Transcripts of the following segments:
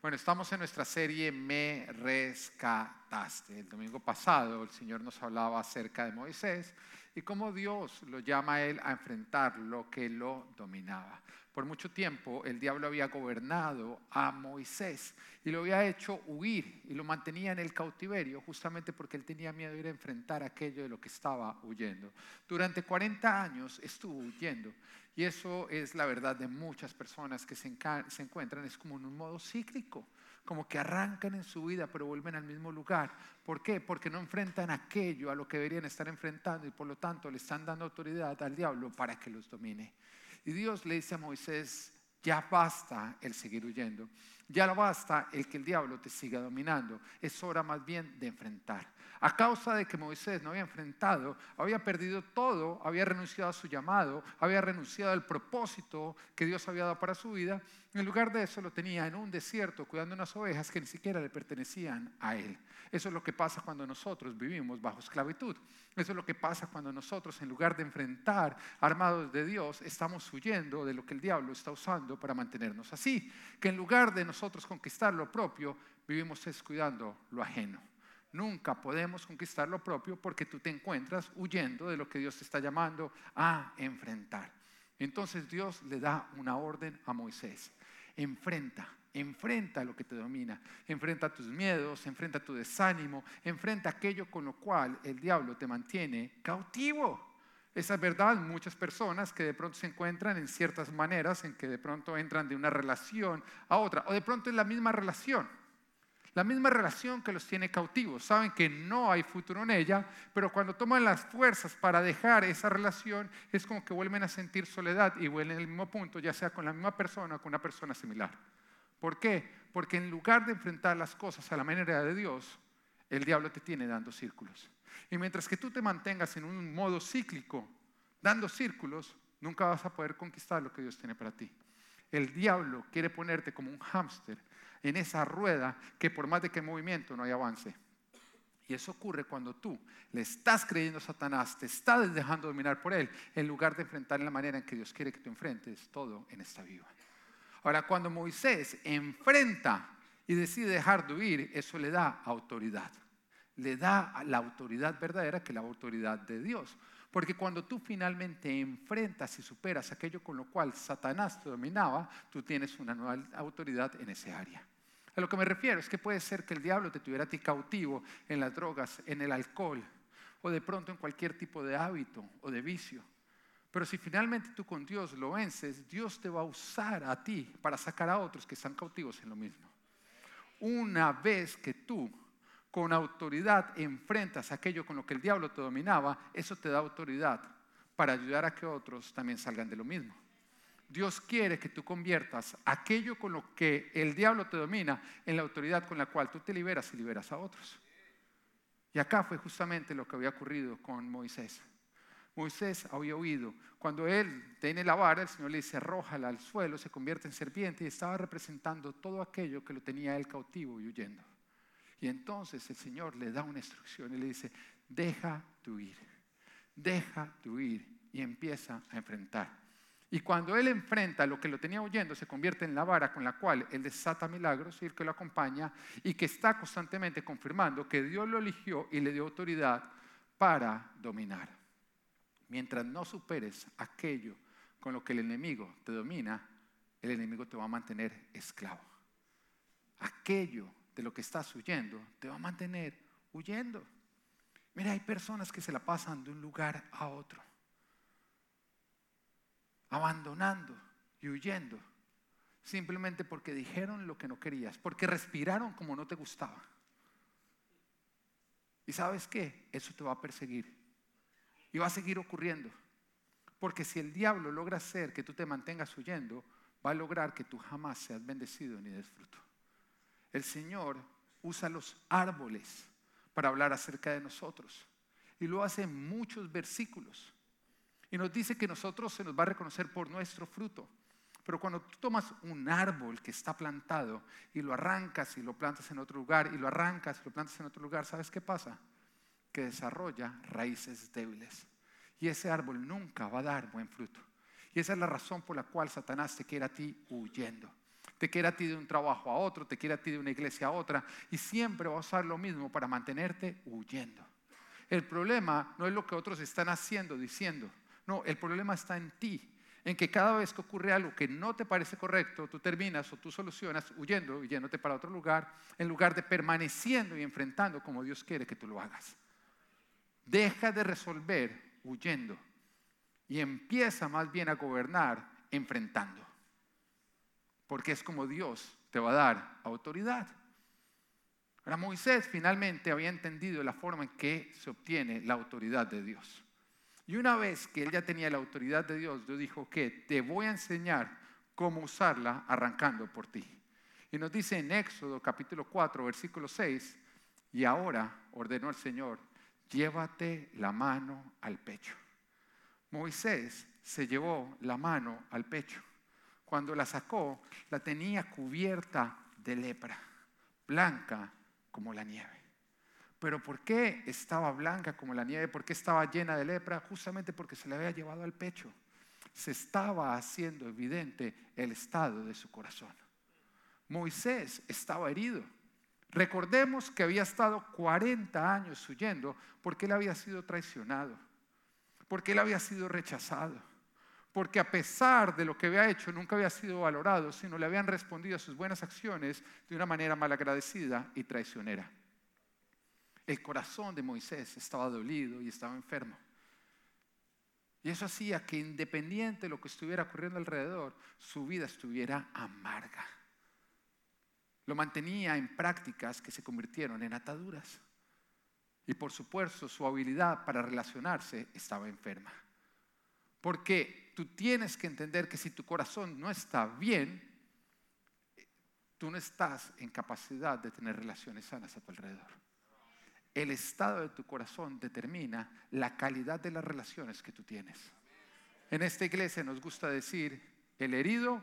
Bueno, estamos en nuestra serie Me rescataste. El domingo pasado el Señor nos hablaba acerca de Moisés y cómo Dios lo llama a él a enfrentar lo que lo dominaba. Por mucho tiempo el diablo había gobernado a Moisés y lo había hecho huir y lo mantenía en el cautiverio justamente porque él tenía miedo de ir a enfrentar aquello de lo que estaba huyendo. Durante 40 años estuvo huyendo y eso es la verdad de muchas personas que se, se encuentran, es como en un modo cíclico como que arrancan en su vida pero vuelven al mismo lugar. ¿Por qué? Porque no enfrentan aquello a lo que deberían estar enfrentando y por lo tanto le están dando autoridad al diablo para que los domine. Y Dios le dice a Moisés, ya basta el seguir huyendo, ya basta el que el diablo te siga dominando, es hora más bien de enfrentar. A causa de que Moisés no había enfrentado, había perdido todo, había renunciado a su llamado, había renunciado al propósito que Dios había dado para su vida, en lugar de eso lo tenía en un desierto cuidando unas ovejas que ni siquiera le pertenecían a él. Eso es lo que pasa cuando nosotros vivimos bajo esclavitud. Eso es lo que pasa cuando nosotros, en lugar de enfrentar armados de Dios, estamos huyendo de lo que el diablo está usando para mantenernos así. Que en lugar de nosotros conquistar lo propio, vivimos descuidando lo ajeno. Nunca podemos conquistar lo propio porque tú te encuentras huyendo de lo que Dios te está llamando a enfrentar. Entonces Dios le da una orden a Moisés. Enfrenta, enfrenta lo que te domina, enfrenta tus miedos, enfrenta tu desánimo, enfrenta aquello con lo cual el diablo te mantiene cautivo. Esa es verdad, muchas personas que de pronto se encuentran en ciertas maneras en que de pronto entran de una relación a otra, o de pronto es la misma relación, la misma relación que los tiene cautivos. Saben que no hay futuro en ella, pero cuando toman las fuerzas para dejar esa relación, es como que vuelven a sentir soledad y vuelven al mismo punto, ya sea con la misma persona o con una persona similar. ¿Por qué? Porque en lugar de enfrentar las cosas a la manera de Dios, el diablo te tiene dando círculos. Y mientras que tú te mantengas en un modo cíclico, dando círculos, nunca vas a poder conquistar lo que Dios tiene para ti. El diablo quiere ponerte como un hámster en esa rueda que por más de que movimiento no hay avance. Y eso ocurre cuando tú le estás creyendo a Satanás, te estás dejando dominar por él, en lugar de enfrentar la manera en que Dios quiere que tú enfrentes todo en esta vida. Ahora, cuando Moisés enfrenta y decide dejar de huir, eso le da autoridad. Le da la autoridad verdadera que es la autoridad de Dios. Porque cuando tú finalmente enfrentas y superas aquello con lo cual Satanás te dominaba, tú tienes una nueva autoridad en ese área. A lo que me refiero es que puede ser que el diablo te tuviera a ti cautivo en las drogas, en el alcohol, o de pronto en cualquier tipo de hábito o de vicio. Pero si finalmente tú con Dios lo vences, Dios te va a usar a ti para sacar a otros que están cautivos en lo mismo. Una vez que tú con autoridad enfrentas aquello con lo que el diablo te dominaba, eso te da autoridad para ayudar a que otros también salgan de lo mismo. Dios quiere que tú conviertas aquello con lo que el diablo te domina en la autoridad con la cual tú te liberas y liberas a otros. Y acá fue justamente lo que había ocurrido con Moisés. Moisés había oído. Cuando él tiene la vara, el Señor le dice, arrójala al suelo, se convierte en serpiente y estaba representando todo aquello que lo tenía él cautivo y huyendo. Y entonces el Señor le da una instrucción y le dice, deja de huir, deja de huir y empieza a enfrentar. Y cuando él enfrenta lo que lo tenía huyendo, se convierte en la vara con la cual él desata milagros y el que lo acompaña y que está constantemente confirmando que Dios lo eligió y le dio autoridad para dominar. Mientras no superes aquello con lo que el enemigo te domina, el enemigo te va a mantener esclavo. Aquello de lo que estás huyendo te va a mantener huyendo. Mira, hay personas que se la pasan de un lugar a otro, abandonando y huyendo, simplemente porque dijeron lo que no querías, porque respiraron como no te gustaba. ¿Y sabes qué? Eso te va a perseguir y va a seguir ocurriendo. Porque si el diablo logra hacer que tú te mantengas huyendo, va a lograr que tú jamás seas bendecido ni des fruto. El Señor usa los árboles para hablar acerca de nosotros. Y lo hace en muchos versículos. Y nos dice que nosotros se nos va a reconocer por nuestro fruto. Pero cuando tú tomas un árbol que está plantado y lo arrancas y lo plantas en otro lugar y lo arrancas y lo plantas en otro lugar, ¿sabes qué pasa? que desarrolla raíces débiles. Y ese árbol nunca va a dar buen fruto. Y esa es la razón por la cual Satanás te quiere a ti huyendo. Te quiere a ti de un trabajo a otro, te quiere a ti de una iglesia a otra, y siempre va a usar lo mismo para mantenerte huyendo. El problema no es lo que otros están haciendo, diciendo, no, el problema está en ti, en que cada vez que ocurre algo que no te parece correcto, tú terminas o tú solucionas huyendo y yéndote para otro lugar, en lugar de permaneciendo y enfrentando como Dios quiere que tú lo hagas. Deja de resolver huyendo y empieza más bien a gobernar enfrentando. Porque es como Dios te va a dar autoridad. Ahora Moisés finalmente había entendido la forma en que se obtiene la autoridad de Dios. Y una vez que él ya tenía la autoridad de Dios, Dios dijo que te voy a enseñar cómo usarla arrancando por ti. Y nos dice en Éxodo capítulo 4, versículo 6, y ahora ordenó el Señor, llévate la mano al pecho. Moisés se llevó la mano al pecho. Cuando la sacó, la tenía cubierta de lepra, blanca como la nieve. Pero ¿por qué estaba blanca como la nieve? ¿Por qué estaba llena de lepra? Justamente porque se le había llevado al pecho. Se estaba haciendo evidente el estado de su corazón. Moisés estaba herido. Recordemos que había estado 40 años huyendo porque él había sido traicionado porque él había sido rechazado, porque a pesar de lo que había hecho nunca había sido valorado, sino le habían respondido a sus buenas acciones de una manera malagradecida y traicionera. El corazón de Moisés estaba dolido y estaba enfermo. Y eso hacía que independiente de lo que estuviera ocurriendo alrededor, su vida estuviera amarga. Lo mantenía en prácticas que se convirtieron en ataduras. Y por supuesto, su habilidad para relacionarse estaba enferma. Porque tú tienes que entender que si tu corazón no está bien, tú no estás en capacidad de tener relaciones sanas a tu alrededor. El estado de tu corazón determina la calidad de las relaciones que tú tienes. En esta iglesia nos gusta decir, el herido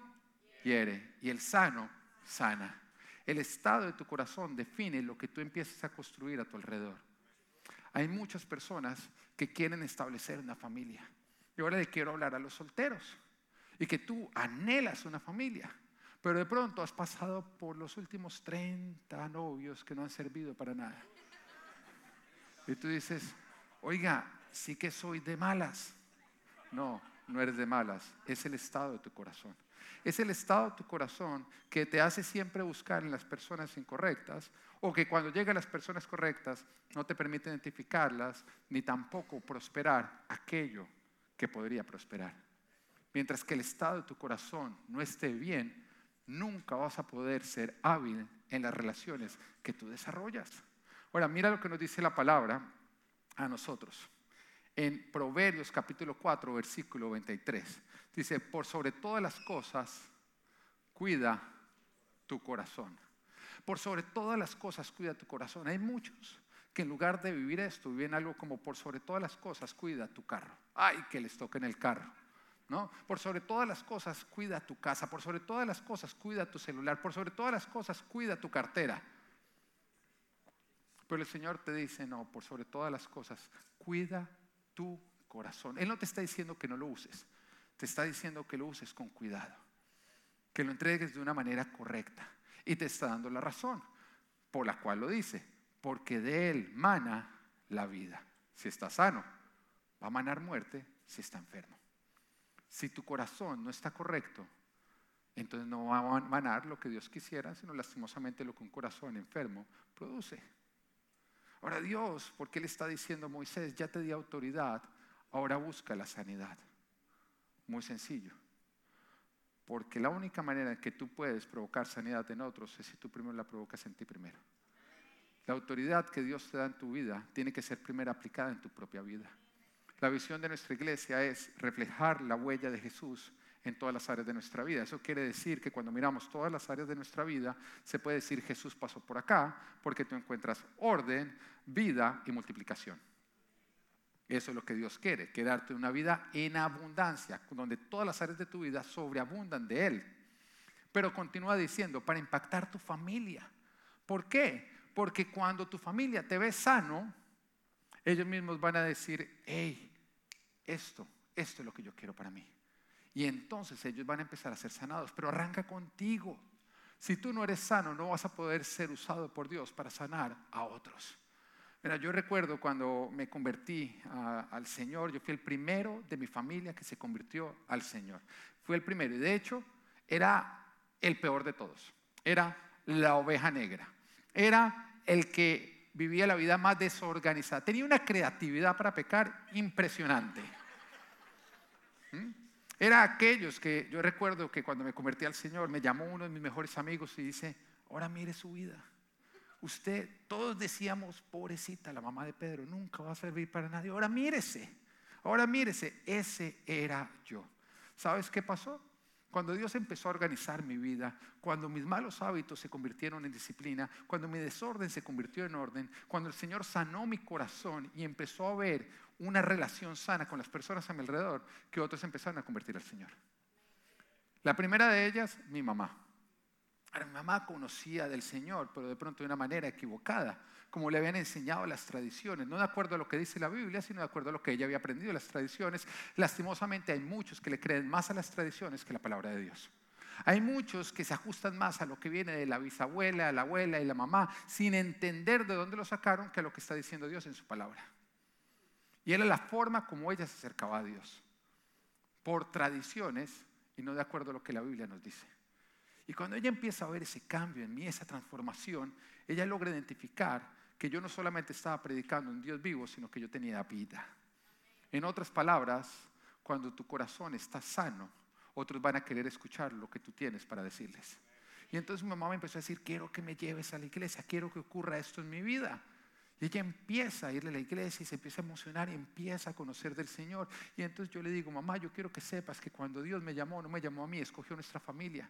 hiere y el sano sana. El estado de tu corazón define lo que tú empiezas a construir a tu alrededor. Hay muchas personas que quieren establecer una familia. Y ahora le quiero hablar a los solteros. Y que tú anhelas una familia. Pero de pronto has pasado por los últimos 30 novios que no han servido para nada. Y tú dices, oiga, sí que soy de malas. No, no eres de malas. Es el estado de tu corazón. Es el estado de tu corazón que te hace siempre buscar en las personas incorrectas o que cuando llegan las personas correctas no te permite identificarlas ni tampoco prosperar aquello que podría prosperar. Mientras que el estado de tu corazón no esté bien, nunca vas a poder ser hábil en las relaciones que tú desarrollas. Ahora, mira lo que nos dice la palabra a nosotros. En Proverbios capítulo 4, versículo 23. Dice, por sobre todas las cosas, cuida tu corazón. Por sobre todas las cosas, cuida tu corazón. Hay muchos que en lugar de vivir esto, viven algo como por sobre todas las cosas, cuida tu carro. Ay, que les toque en el carro. ¿No? Por sobre todas las cosas, cuida tu casa. Por sobre todas las cosas, cuida tu celular. Por sobre todas las cosas, cuida tu cartera. Pero el Señor te dice, no, por sobre todas las cosas, cuida tu corazón. Él no te está diciendo que no lo uses te está diciendo que lo uses con cuidado, que lo entregues de una manera correcta. Y te está dando la razón por la cual lo dice, porque de él mana la vida. Si está sano, va a manar muerte si está enfermo. Si tu corazón no está correcto, entonces no va a manar lo que Dios quisiera, sino lastimosamente lo que un corazón enfermo produce. Ahora Dios, porque Él está diciendo, Moisés, ya te di autoridad, ahora busca la sanidad. Muy sencillo. Porque la única manera en que tú puedes provocar sanidad en otros es si tú primero la provocas en ti primero. La autoridad que Dios te da en tu vida tiene que ser primero aplicada en tu propia vida. La visión de nuestra iglesia es reflejar la huella de Jesús en todas las áreas de nuestra vida. Eso quiere decir que cuando miramos todas las áreas de nuestra vida, se puede decir Jesús pasó por acá, porque tú encuentras orden, vida y multiplicación. Eso es lo que Dios quiere, que darte una vida en abundancia, donde todas las áreas de tu vida sobreabundan de Él. Pero continúa diciendo, para impactar tu familia. ¿Por qué? Porque cuando tu familia te ve sano, ellos mismos van a decir, hey, esto, esto es lo que yo quiero para mí. Y entonces ellos van a empezar a ser sanados, pero arranca contigo. Si tú no eres sano, no vas a poder ser usado por Dios para sanar a otros. Mira, yo recuerdo cuando me convertí al Señor, yo fui el primero de mi familia que se convirtió al Señor. Fui el primero y de hecho era el peor de todos. Era la oveja negra. Era el que vivía la vida más desorganizada. Tenía una creatividad para pecar impresionante. ¿Mm? Era aquellos que yo recuerdo que cuando me convertí al Señor me llamó uno de mis mejores amigos y dice, ahora mire su vida. Usted, todos decíamos, pobrecita, la mamá de Pedro, nunca va a servir para nadie. Ahora mírese, ahora mírese, ese era yo. ¿Sabes qué pasó? Cuando Dios empezó a organizar mi vida, cuando mis malos hábitos se convirtieron en disciplina, cuando mi desorden se convirtió en orden, cuando el Señor sanó mi corazón y empezó a ver una relación sana con las personas a mi alrededor, que otros empezaron a convertir al Señor. La primera de ellas, mi mamá. Mamá conocía del Señor, pero de pronto de una manera equivocada como le habían enseñado las tradiciones, no de acuerdo a lo que dice la Biblia, sino de acuerdo a lo que ella había aprendido las tradiciones. Lastimosamente hay muchos que le creen más a las tradiciones que a la palabra de Dios. Hay muchos que se ajustan más a lo que viene de la bisabuela, la abuela y la mamá, sin entender de dónde lo sacaron que a lo que está diciendo Dios en su palabra. Y era la forma como ella se acercaba a Dios, por tradiciones y no de acuerdo a lo que la Biblia nos dice. Y cuando ella empieza a ver ese cambio en mí, esa transformación, ella logra identificar que yo no solamente estaba predicando un Dios vivo, sino que yo tenía vida. En otras palabras, cuando tu corazón está sano, otros van a querer escuchar lo que tú tienes para decirles. Y entonces mi mamá me empezó a decir, quiero que me lleves a la iglesia, quiero que ocurra esto en mi vida. Y ella empieza a irle a la iglesia y se empieza a emocionar y empieza a conocer del Señor. Y entonces yo le digo, mamá, yo quiero que sepas que cuando Dios me llamó, no me llamó a mí, escogió nuestra familia.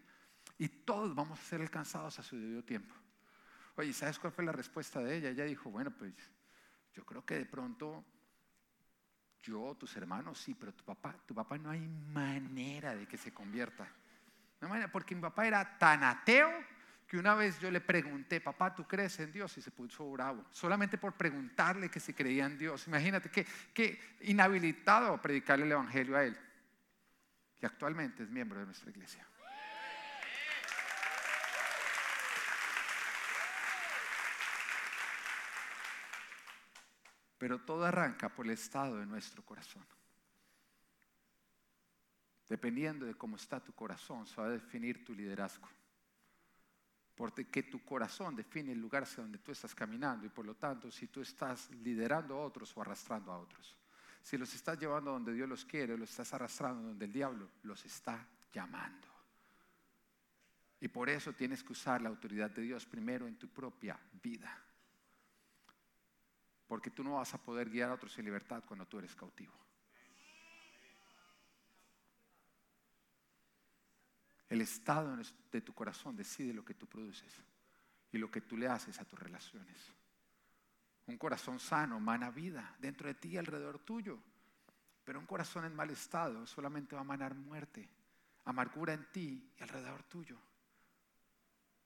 Y todos vamos a ser alcanzados a su debido tiempo. Oye, ¿sabes cuál fue la respuesta de ella? Ella dijo, bueno, pues yo creo que de pronto yo, tus hermanos, sí, pero tu papá, tu papá no hay manera de que se convierta. No manera, porque mi papá era tan ateo que una vez yo le pregunté, papá, ¿tú crees en Dios? Y se puso bravo, solamente por preguntarle que si creía en Dios. Imagínate que, que inhabilitado a predicarle el Evangelio a él, que actualmente es miembro de nuestra iglesia. Pero todo arranca por el estado de nuestro corazón. Dependiendo de cómo está tu corazón, se va a definir tu liderazgo. Porque tu corazón define el lugar hacia donde tú estás caminando y por lo tanto si tú estás liderando a otros o arrastrando a otros. Si los estás llevando donde Dios los quiere los estás arrastrando donde el diablo los está llamando. Y por eso tienes que usar la autoridad de Dios primero en tu propia vida. Porque tú no vas a poder guiar a otros en libertad cuando tú eres cautivo. El estado de tu corazón decide lo que tú produces y lo que tú le haces a tus relaciones. Un corazón sano mana vida dentro de ti y alrededor tuyo. Pero un corazón en mal estado solamente va a manar muerte, amargura en ti y alrededor tuyo.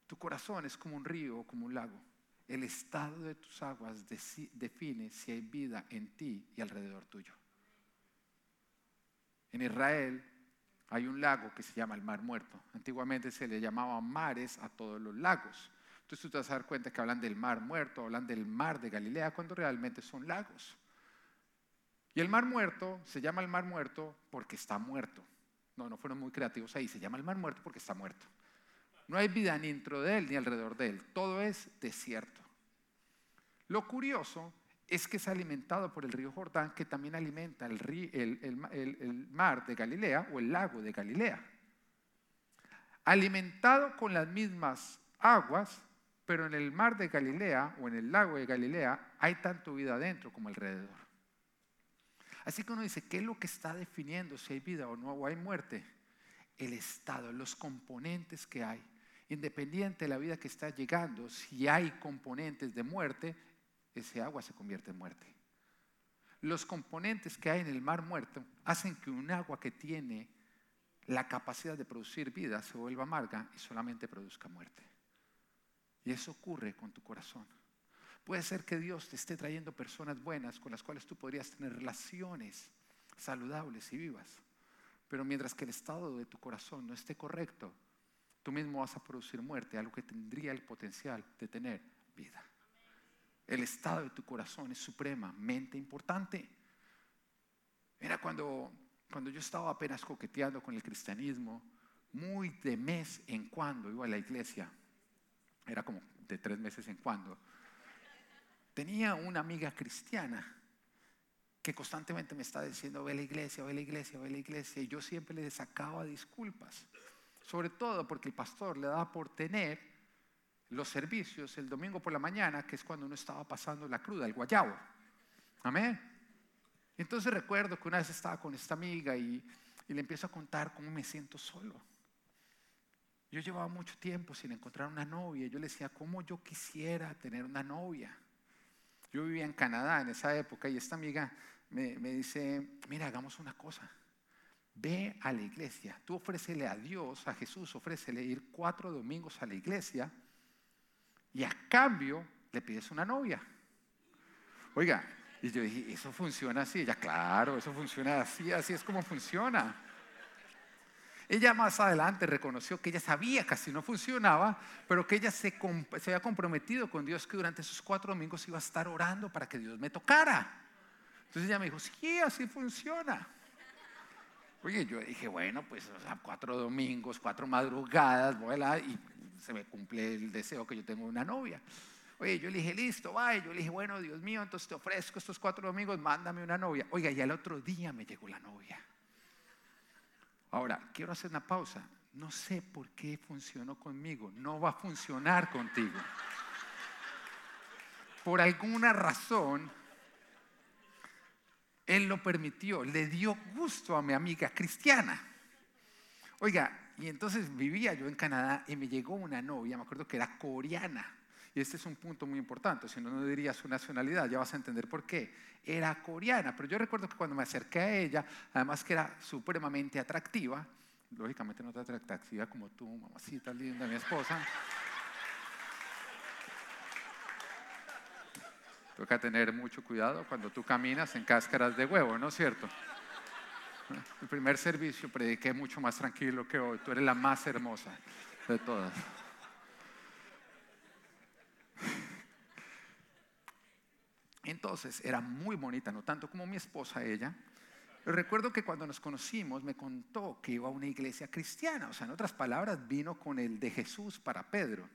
Tu corazón es como un río o como un lago. El estado de tus aguas define si hay vida en ti y alrededor tuyo. En Israel hay un lago que se llama el Mar Muerto. Antiguamente se le llamaba mares a todos los lagos. Entonces tú te vas a dar cuenta que hablan del Mar Muerto, hablan del Mar de Galilea, cuando realmente son lagos. Y el Mar Muerto se llama el Mar Muerto porque está muerto. No, no fueron muy creativos ahí, se llama el Mar Muerto porque está muerto. No hay vida ni dentro de él ni alrededor de él. Todo es desierto. Lo curioso es que es alimentado por el río Jordán, que también alimenta el, mar de Galilea o el lago de Galilea. Alimentado con las mismas aguas, pero en el mar de Galilea o en el lago de Galilea hay tanto vida adentro como alrededor. Así que uno dice, ¿qué es lo que está definiendo si hay vida o no o hay muerte? El estado, los componentes que hay independiente de la vida que está llegando, si hay componentes de muerte, ese agua se convierte en muerte. Los componentes que hay en el mar muerto hacen que un agua que tiene la capacidad de producir vida se vuelva amarga y solamente produzca muerte. Y eso ocurre con tu corazón. Puede ser que Dios te esté trayendo personas buenas con las cuales tú podrías tener relaciones saludables y vivas. Pero mientras que el estado de tu corazón no esté correcto, tú mismo vas a producir muerte, algo que tendría el potencial de tener vida. El estado de tu corazón es supremamente importante. Mira, cuando, cuando yo estaba apenas coqueteando con el cristianismo, muy de mes en cuando iba a la iglesia, era como de tres meses en cuando, tenía una amiga cristiana que constantemente me está diciendo, ve a la iglesia, ve a la iglesia, ve a la iglesia, y yo siempre le sacaba disculpas, sobre todo porque el pastor le daba por tener los servicios el domingo por la mañana, que es cuando uno estaba pasando la cruda, el guayabo. Amén. Entonces recuerdo que una vez estaba con esta amiga y, le empiezo a contar cómo me siento solo. Yo llevaba mucho tiempo sin encontrar una novia. Yo le decía, ¿cómo yo quisiera tener una novia? Yo vivía en Canadá en esa época y esta amiga me, dice, mira, hagamos una cosa. Ve a la iglesia. Tú ofrécele a Dios, a Jesús, ofrécele ir cuatro domingos a la iglesia y a cambio le pides una novia. Oiga, y yo dije, ¿eso funciona así? Ella, claro, eso funciona así, así es como funciona. Ella más adelante reconoció que ella sabía que así no funcionaba, pero que ella se, se, había comprometido con Dios que durante esos cuatro domingos iba a estar orando para que Dios me tocara. Entonces ella me dijo, sí, así funciona. Oye, yo dije, bueno, pues cuatro domingos, cuatro madrugadas, voy a y se me cumple el deseo que yo tengo una novia. Oye, yo le dije, listo, vaya. Yo le dije, bueno, Dios mío, entonces te ofrezco estos cuatro domingos, mándame una novia. Oiga, y al otro día me llegó la novia. Ahora, quiero hacer una pausa. No sé por qué funcionó conmigo. No va a funcionar contigo. Por alguna razón, Él lo permitió. Le dio gusto a mi amiga cristiana. Oiga, y entonces vivía yo en Canadá y me llegó una novia, me acuerdo que era coreana. Y este es un punto muy importante, si no, no diría su nacionalidad, ya vas a entender por qué. Era coreana, pero yo recuerdo que cuando me acerqué a ella, además que era supremamente atractiva, lógicamente no tan atractiva como tú, mamacita linda, mi esposa. Toca tener mucho cuidado cuando tú caminas en cáscaras de huevo, ¿no es cierto? El primer servicio prediqué mucho más tranquilo que hoy. Tú eres la más hermosa de todas. Entonces era muy bonita, no tanto como mi esposa ella. recuerdo que cuando nos conocimos me contó que iba a una iglesia cristiana, o sea, en otras palabras, vino con el de Jesús para Pedro.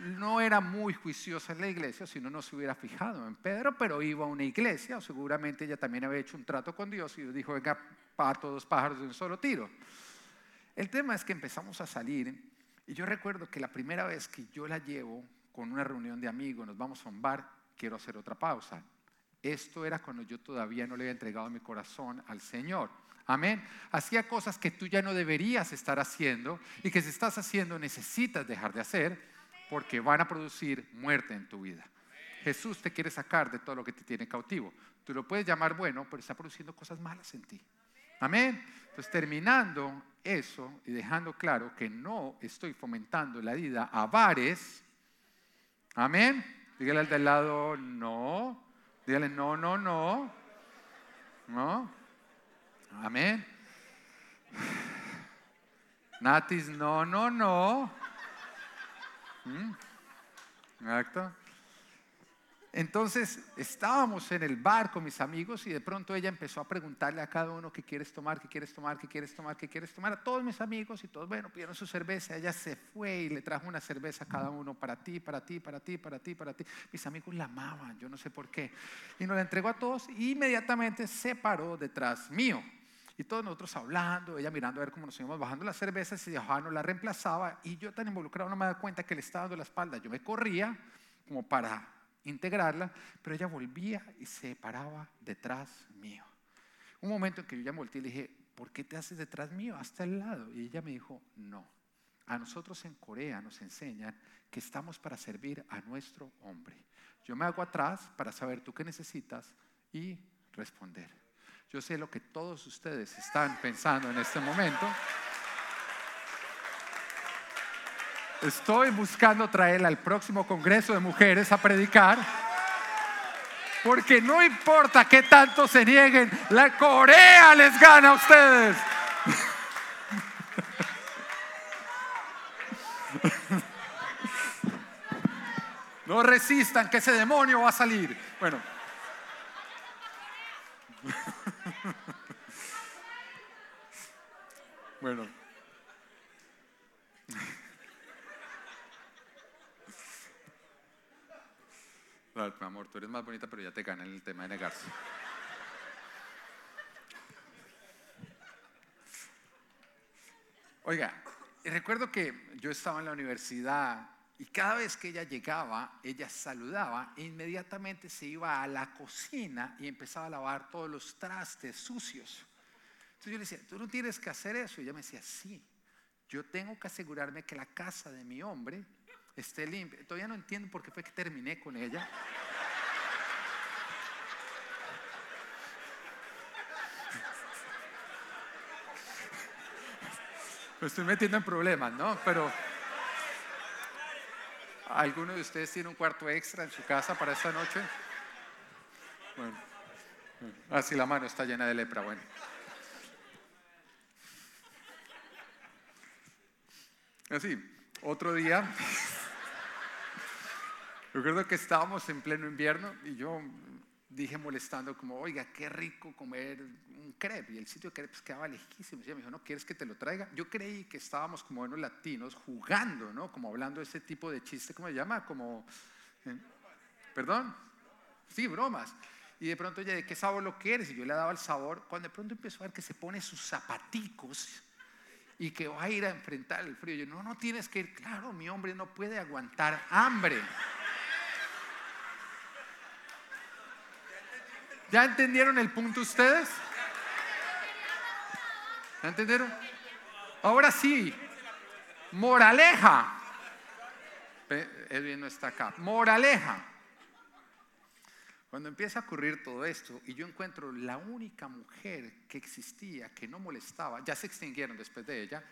No era muy juiciosa en la iglesia, si no, no se hubiera fijado en Pedro, pero iba a una iglesia, o seguramente ella también había hecho un trato con Dios y dijo, venga, para todos pájaros de un solo tiro. El tema es que empezamos a salir y yo recuerdo que la primera vez que yo la llevo con una reunión de amigos, nos vamos a un bar, quiero hacer otra pausa. Esto era cuando yo todavía no le había entregado mi corazón al Señor. Amén. Hacía cosas que tú ya no deberías estar haciendo y que si estás haciendo necesitas dejar de hacer porque van a producir muerte en tu vida. Jesús te quiere sacar de todo lo que te tiene cautivo. Tú lo puedes llamar bueno, pero está produciendo cosas malas en ti. Amén. Entonces, terminando eso y dejando claro que no estoy fomentando la vida a bares. Amén. Dígale al del lado, no. Dígale, no, no, no. No. Amén. Natis, no, no, no. Exacto. Entonces estábamos en el bar con mis amigos y de pronto ella empezó a preguntarle a cada uno qué quieres tomar, qué quieres tomar, qué quieres tomar, qué quieres tomar. A todos mis amigos y todos, bueno, pidieron su cerveza. Ella se fue y le trajo una cerveza a cada uno para ti, para ti, para ti, para ti, para ti. Mis amigos la amaban, yo no sé por qué. Y nos la entregó a todos e inmediatamente se paró detrás mío. Y todos nosotros hablando, ella mirando a ver cómo nos íbamos bajando las cervezas y Juan no la reemplazaba. Y yo tan involucrado no me daba cuenta que le estaba dando la espalda. Yo me corría como para integrarla, pero ella volvía y se paraba detrás mío. Un momento en que yo ya volteé y le dije, ¿por qué te haces detrás mío, hasta el lado? Y ella me dijo, no. A nosotros en Corea nos enseñan que estamos para servir a nuestro hombre. Yo me hago atrás para saber tú qué necesitas y responder. Yo sé lo que todos ustedes están pensando en este momento. Estoy buscando traerla al próximo Congreso de Mujeres a predicar. Porque no importa qué tanto se nieguen, la Corea les gana a ustedes. No resistan que ese demonio va a salir. Bueno. Bueno. mi amor, tú eres más bonita, pero ya te gana en el tema de negarse. Oiga, recuerdo que yo estaba en la universidad y cada vez que ella llegaba, ella saludaba e inmediatamente se iba a la cocina y empezaba a lavar todos los trastes sucios. Entonces yo le decía, tú no tienes que hacer eso. Y ella me decía, sí, yo tengo que asegurarme que la casa de mi hombre esté limpia. Todavía no entiendo por qué fue que terminé con ella. Me estoy metiendo en problemas, ¿no? Pero ¿alguno de ustedes tiene un cuarto extra en su casa para esta noche? Bueno, así la mano está llena de lepra, bueno. Así, otro día, recuerdo que estábamos en pleno invierno y yo dije molestando como, oiga, qué rico comer un crepe. Y el sitio de crepes quedaba lejísimo. Y me dijo, ¿no quieres que te lo traiga? Yo creí que estábamos como buenos latinos jugando, ¿no? Como hablando ese tipo de chiste, ¿cómo se llama? Como, ¿eh? ¿perdón? Sí, bromas. Y de pronto ella, ¿de qué sabor lo quieres? Y yo le daba el sabor. Cuando de pronto empezó a ver que se pone sus zapaticos y que va a ir a enfrentar el frío. Yo, no, no tienes que ir. Claro, mi hombre no puede aguantar hambre. ¿Ya entendieron el punto ustedes? ¿Ya entendieron? Ahora sí, moraleja. Edwin no está acá. Moraleja. Cuando empieza a ocurrir todo esto y yo encuentro la única mujer que existía, que no molestaba, ya se extinguieron después de ella,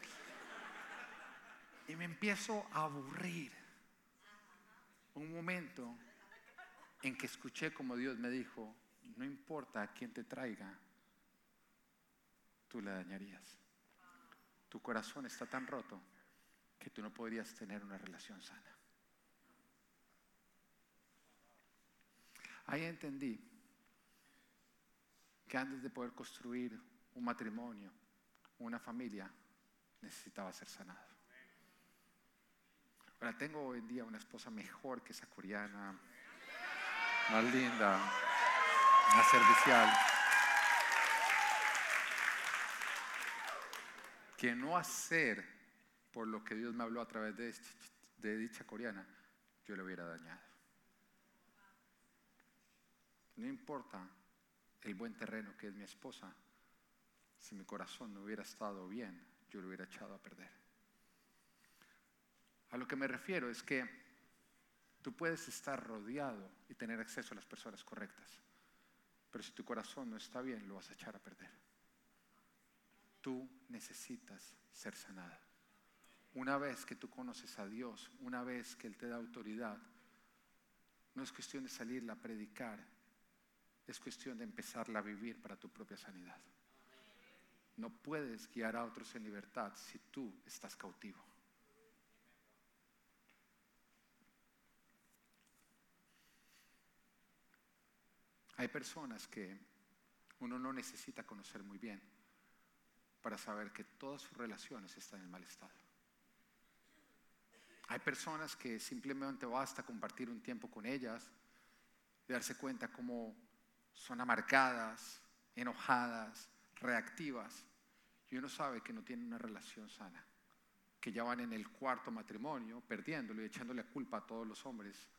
y me empiezo a aburrir. Un momento en que escuché como Dios me dijo, no importa a quién te traiga, tú la dañarías. Tu corazón está tan roto que tú no podrías tener una relación sana. Ahí entendí que antes de poder construir un matrimonio, una familia, necesitaba ser sanado. Ahora tengo hoy en día una esposa mejor que esa coreana, más linda, más servicial. Que no hacer por lo que Dios me habló a través de, de dicha coreana, yo le hubiera dañado. No importa el buen terreno que es mi esposa, si mi corazón no hubiera estado bien, yo lo hubiera echado a perder. A lo que me refiero es que tú puedes estar rodeado y tener acceso a las personas correctas, pero si tu corazón no está bien, lo vas a echar a perder. Tú necesitas ser sanada. Una vez que tú conoces a Dios, una vez que Él te da autoridad, no es cuestión de salir a predicar es cuestión de empezarla a vivir para tu propia sanidad. No puedes guiar a otros en libertad si tú estás cautivo. Hay personas que uno no necesita conocer muy bien para saber que todas sus relaciones están en mal estado. Hay personas que simplemente basta compartir un tiempo con ellas y darse cuenta cómo son amargadas, enojadas, reactivas. Y uno sabe que no tienen una relación sana, que ya van en el cuarto matrimonio, perdiéndolo y echándole culpa a todos los hombres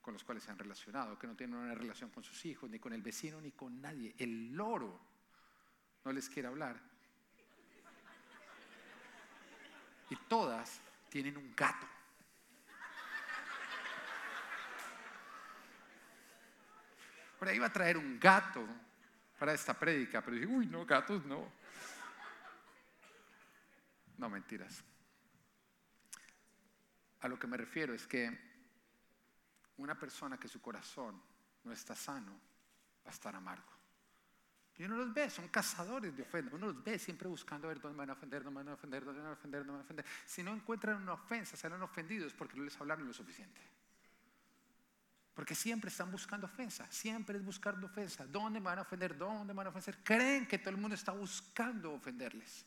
con los cuales se han relacionado, que no tienen una relación con sus hijos, ni con el vecino, ni con nadie. El loro no les quiere hablar. Y todas tienen un gato. Ahora iba a traer un gato para esta prédica, pero dije, uy, no, gatos no. No, mentiras. A lo que me refiero es que una persona que su corazón no está sano va a estar amargo. Y uno los ve, son cazadores de ofendas. Uno los ve siempre buscando a ver dónde van a ofender, dónde van a ofender, dónde van a ofender, dónde van a ofender. Si no encuentran una ofensa, serán ofendidos porque no les hablaron lo suficiente. Porque siempre están buscando ofensa, siempre es buscando ofensa. ¿Dónde me van a ofender? ¿Dónde me van a ofender? Creen que todo el mundo está buscando ofenderles.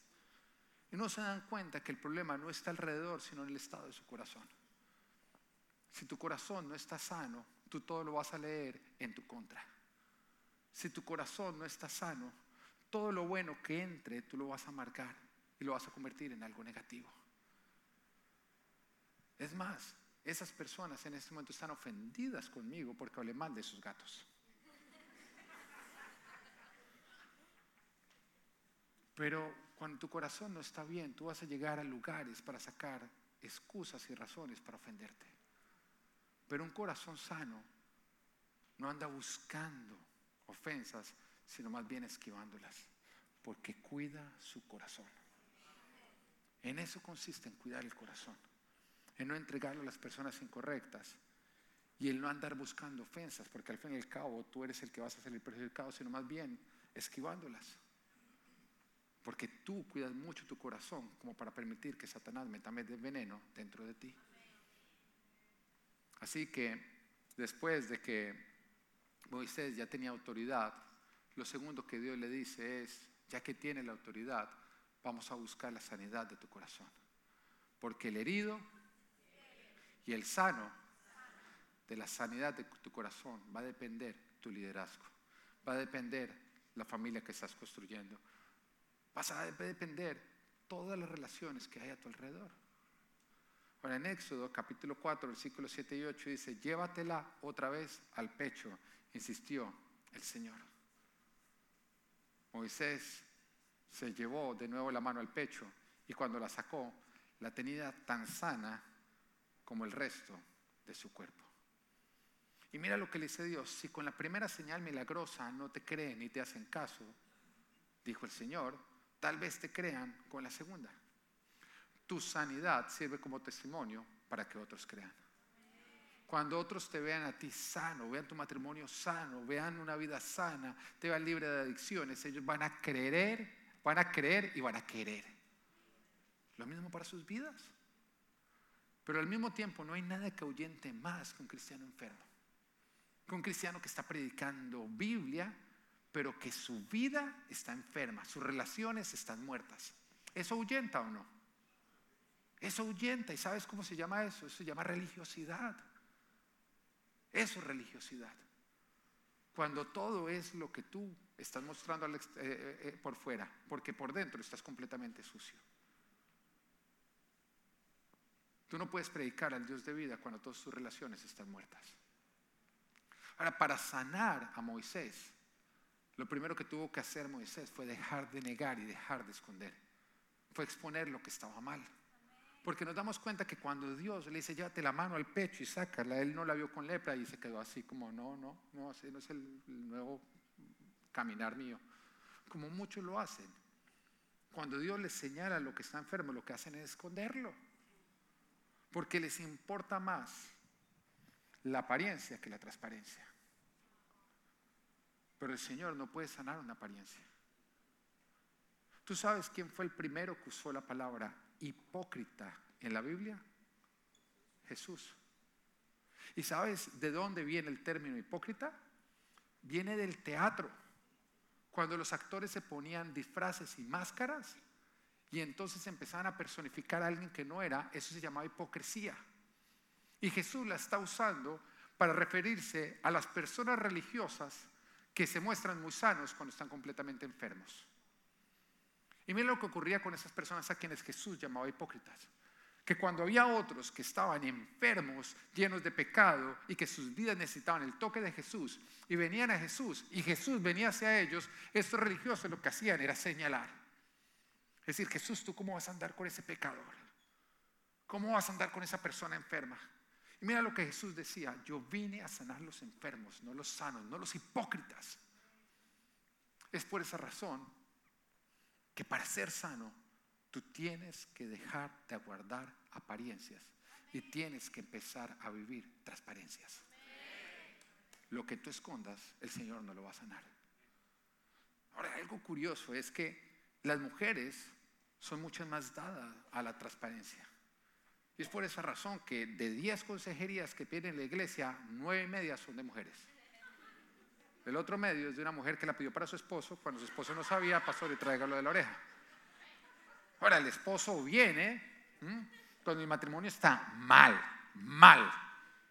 Y no se dan cuenta que el problema no está alrededor, sino en el estado de su corazón. Si tu corazón no está sano, tú todo lo vas a leer en tu contra. Si tu corazón no está sano, todo lo bueno que entre, tú lo vas a marcar y lo vas a convertir en algo negativo. Es más, esas personas en este momento están ofendidas conmigo porque hablé mal de sus gatos. Pero cuando tu corazón no está bien, tú vas a llegar a lugares para sacar excusas y razones para ofenderte. Pero un corazón sano no anda buscando ofensas, sino más bien esquivándolas, porque cuida su corazón. En eso consiste en cuidar el corazón en no entregarlo a las personas incorrectas y el no andar buscando ofensas, porque al fin y al cabo tú eres el que vas a ser el perjudicado, sino más bien esquivándolas. Porque tú cuidas mucho tu corazón como para permitir que Satanás meta veneno dentro de ti. Así que después de que Moisés ya tenía autoridad, lo segundo que Dios le dice es, ya que tiene la autoridad, vamos a buscar la sanidad de tu corazón. Porque el herido y el sano de la sanidad de tu corazón va a depender tu liderazgo, va a depender la familia que estás construyendo, va a depender todas las relaciones que hay a tu alrededor. Ahora en Éxodo capítulo 4, versículos 7 y 8 dice, llévatela otra vez al pecho, insistió el Señor. Moisés se llevó de nuevo la mano al pecho y cuando la sacó, la tenía tan sana como el resto de su cuerpo. Y mira lo que le dice Dios, si con la primera señal milagrosa no te creen ni te hacen caso, dijo el Señor, tal vez te crean con la segunda. Tu sanidad sirve como testimonio para que otros crean. Cuando otros te vean a ti sano, vean tu matrimonio sano, vean una vida sana, te vean libre de adicciones, ellos van a creer, van a creer y van a querer. Lo mismo para sus vidas. Pero al mismo tiempo no hay nada que ahuyente más que un cristiano enfermo. Que un cristiano que está predicando Biblia, pero que su vida está enferma, sus relaciones están muertas. ¿Eso ahuyenta o no? Eso ahuyenta. ¿Y sabes cómo se llama eso? Eso se llama religiosidad. Eso es religiosidad. Cuando todo es lo que tú estás mostrando eh, eh, eh, por fuera, porque por dentro estás completamente sucio. Tú no puedes predicar al Dios de vida cuando todas tus relaciones están muertas. Ahora, para sanar a Moisés, lo primero que tuvo que hacer Moisés fue dejar de negar y dejar de esconder. Fue exponer lo que estaba mal. Porque nos damos cuenta que cuando Dios le dice, llévate la mano al pecho y sácala, él no la vio con lepra y se quedó así como, no, no, no, así no es el nuevo caminar mío. Como muchos lo hacen. Cuando Dios les señala lo que está enfermo, lo que hacen es esconderlo porque les importa más la apariencia que la transparencia. Pero el Señor no puede sanar una apariencia. ¿Tú sabes quién fue el primero que usó la palabra hipócrita en la Biblia? Jesús. ¿Y sabes de dónde viene el término hipócrita? Viene del teatro. Cuando los actores se ponían disfraces y máscaras y entonces empezaban a personificar a alguien que no era, eso se llamaba hipocresía. Y Jesús la está usando para referirse a las personas religiosas que se muestran muy sanos cuando están completamente enfermos. Y miren lo que ocurría con esas personas a quienes Jesús llamaba hipócritas. Que cuando había otros que estaban enfermos, llenos de pecado y que sus vidas necesitaban el toque de Jesús y venían a Jesús y Jesús venía hacia ellos, estos religiosos lo que hacían era señalar. Es decir, Jesús, ¿tú cómo vas a andar con ese pecador? ¿Cómo vas a andar con esa persona enferma? Y mira lo que Jesús decía, yo vine a sanar los enfermos, no los sanos, no los hipócritas. Es por esa razón que para ser sano tú tienes que dejar de aguardar apariencias y tienes que empezar a vivir transparencias. Lo que tú escondas, el Señor no lo va a sanar. Ahora, algo curioso es que las mujeres son mucho más dadas a la transparencia. Y es por esa razón que de 10 consejerías que tiene la iglesia, 9 y media son de mujeres. El otro medio es de una mujer que la pidió para su esposo. Cuando su esposo no sabía, pastor, y tráigalo de la oreja. Ahora, el esposo viene cuando mi matrimonio está mal, mal.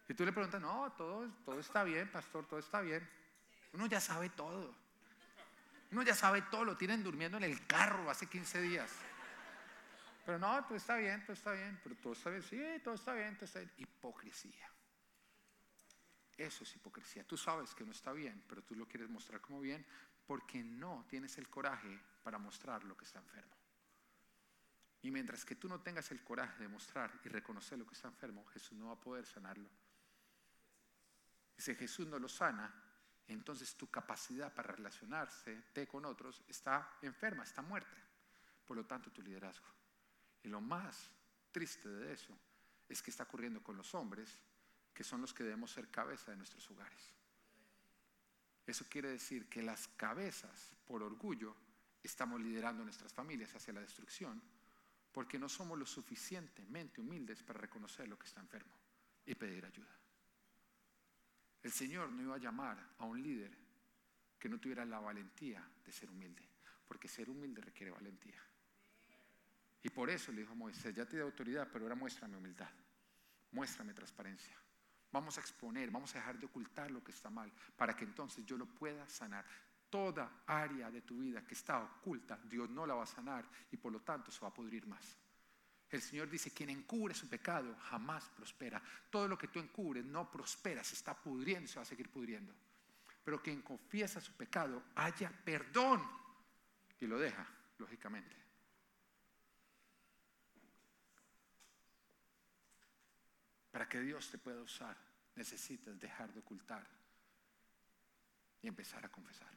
Y tú le preguntas, no, todo, todo está bien, pastor, todo está bien. Uno ya sabe todo. Uno ya sabe todo, lo tienen durmiendo en el carro hace 15 días. Pero no, todo está bien, todo está bien, pero todo está bien, sí, todo está bien, todo está bien. Hipocresía. Eso es hipocresía. Tú sabes que no está bien, pero tú lo quieres mostrar como bien porque no tienes el coraje para mostrar lo que está enfermo. Y mientras que tú no tengas el coraje de mostrar y reconocer lo que está enfermo, Jesús no va a poder sanarlo. Y si Jesús no lo sana, entonces tu capacidad para relacionarse con otros está enferma, está muerta. Por lo tanto, tu liderazgo. Y lo más triste de eso es que está ocurriendo con los hombres, que son los que debemos ser cabeza de nuestros hogares. Eso quiere decir que las cabezas, por orgullo, estamos liderando nuestras familias hacia la destrucción, porque no somos lo suficientemente humildes para reconocer lo que está enfermo y pedir ayuda. El Señor no iba a llamar a un líder que no tuviera la valentía de ser humilde, porque ser humilde requiere valentía. Y por eso le dijo a Moisés, ya te di autoridad, pero ahora muéstrame humildad, muéstrame transparencia. Vamos a exponer, vamos a dejar de ocultar lo que está mal, para que entonces yo lo pueda sanar. Toda área de tu vida que está oculta, Dios no la va a sanar y por lo tanto se va a pudrir más. El Señor dice, quien encubre su pecado jamás prospera. Todo lo que tú encubres no prospera, se está pudriendo se va a seguir pudriendo. Pero quien confiesa su pecado, haya perdón y lo deja, lógicamente. Para que Dios te pueda usar, necesitas dejar de ocultar y empezar a confesar.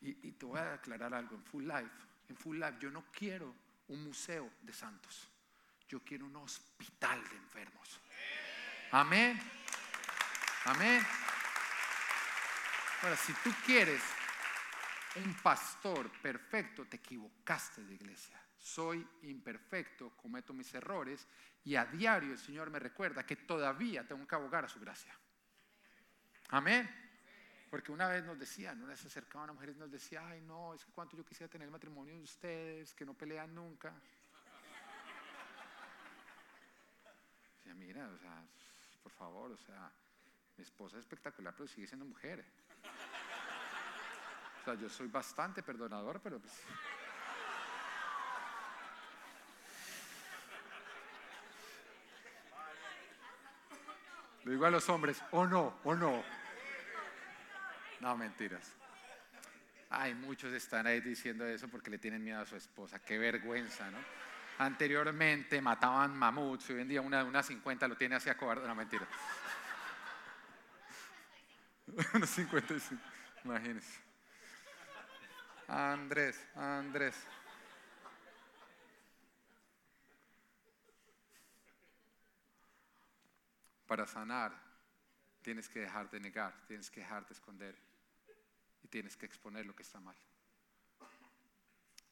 Y, y te voy a aclarar algo, en Full Life, en Full Life yo no quiero un museo de santos. Yo quiero un hospital de enfermos. Amén. Amén. Ahora, si tú quieres un pastor perfecto, te equivocaste de iglesia. Soy imperfecto, cometo mis errores y a diario el Señor me recuerda que todavía tengo que abogar a su gracia. Amén. Porque una vez nos decían, una vez se acercaban a mujeres y nos decía, ay no, es que cuánto yo quisiera tener el matrimonio de ustedes, que no pelean nunca. Decía, mira, o sea, por favor, o sea, mi esposa es espectacular, pero sigue siendo mujer. O sea, yo soy bastante perdonador, pero pues... Lo digo a los hombres, o no, o no. No, mentiras. Hay muchos están ahí diciendo eso porque le tienen miedo a su esposa. Qué vergüenza, ¿no? Anteriormente mataban mamuts hoy en día una, una 50 lo tiene hacia cobarde. No, mentira. Una 55, imagínense. Andrés, Andrés. Para sanar, tienes que dejar de negar, tienes que dejar de esconder y tienes que exponer lo que está mal.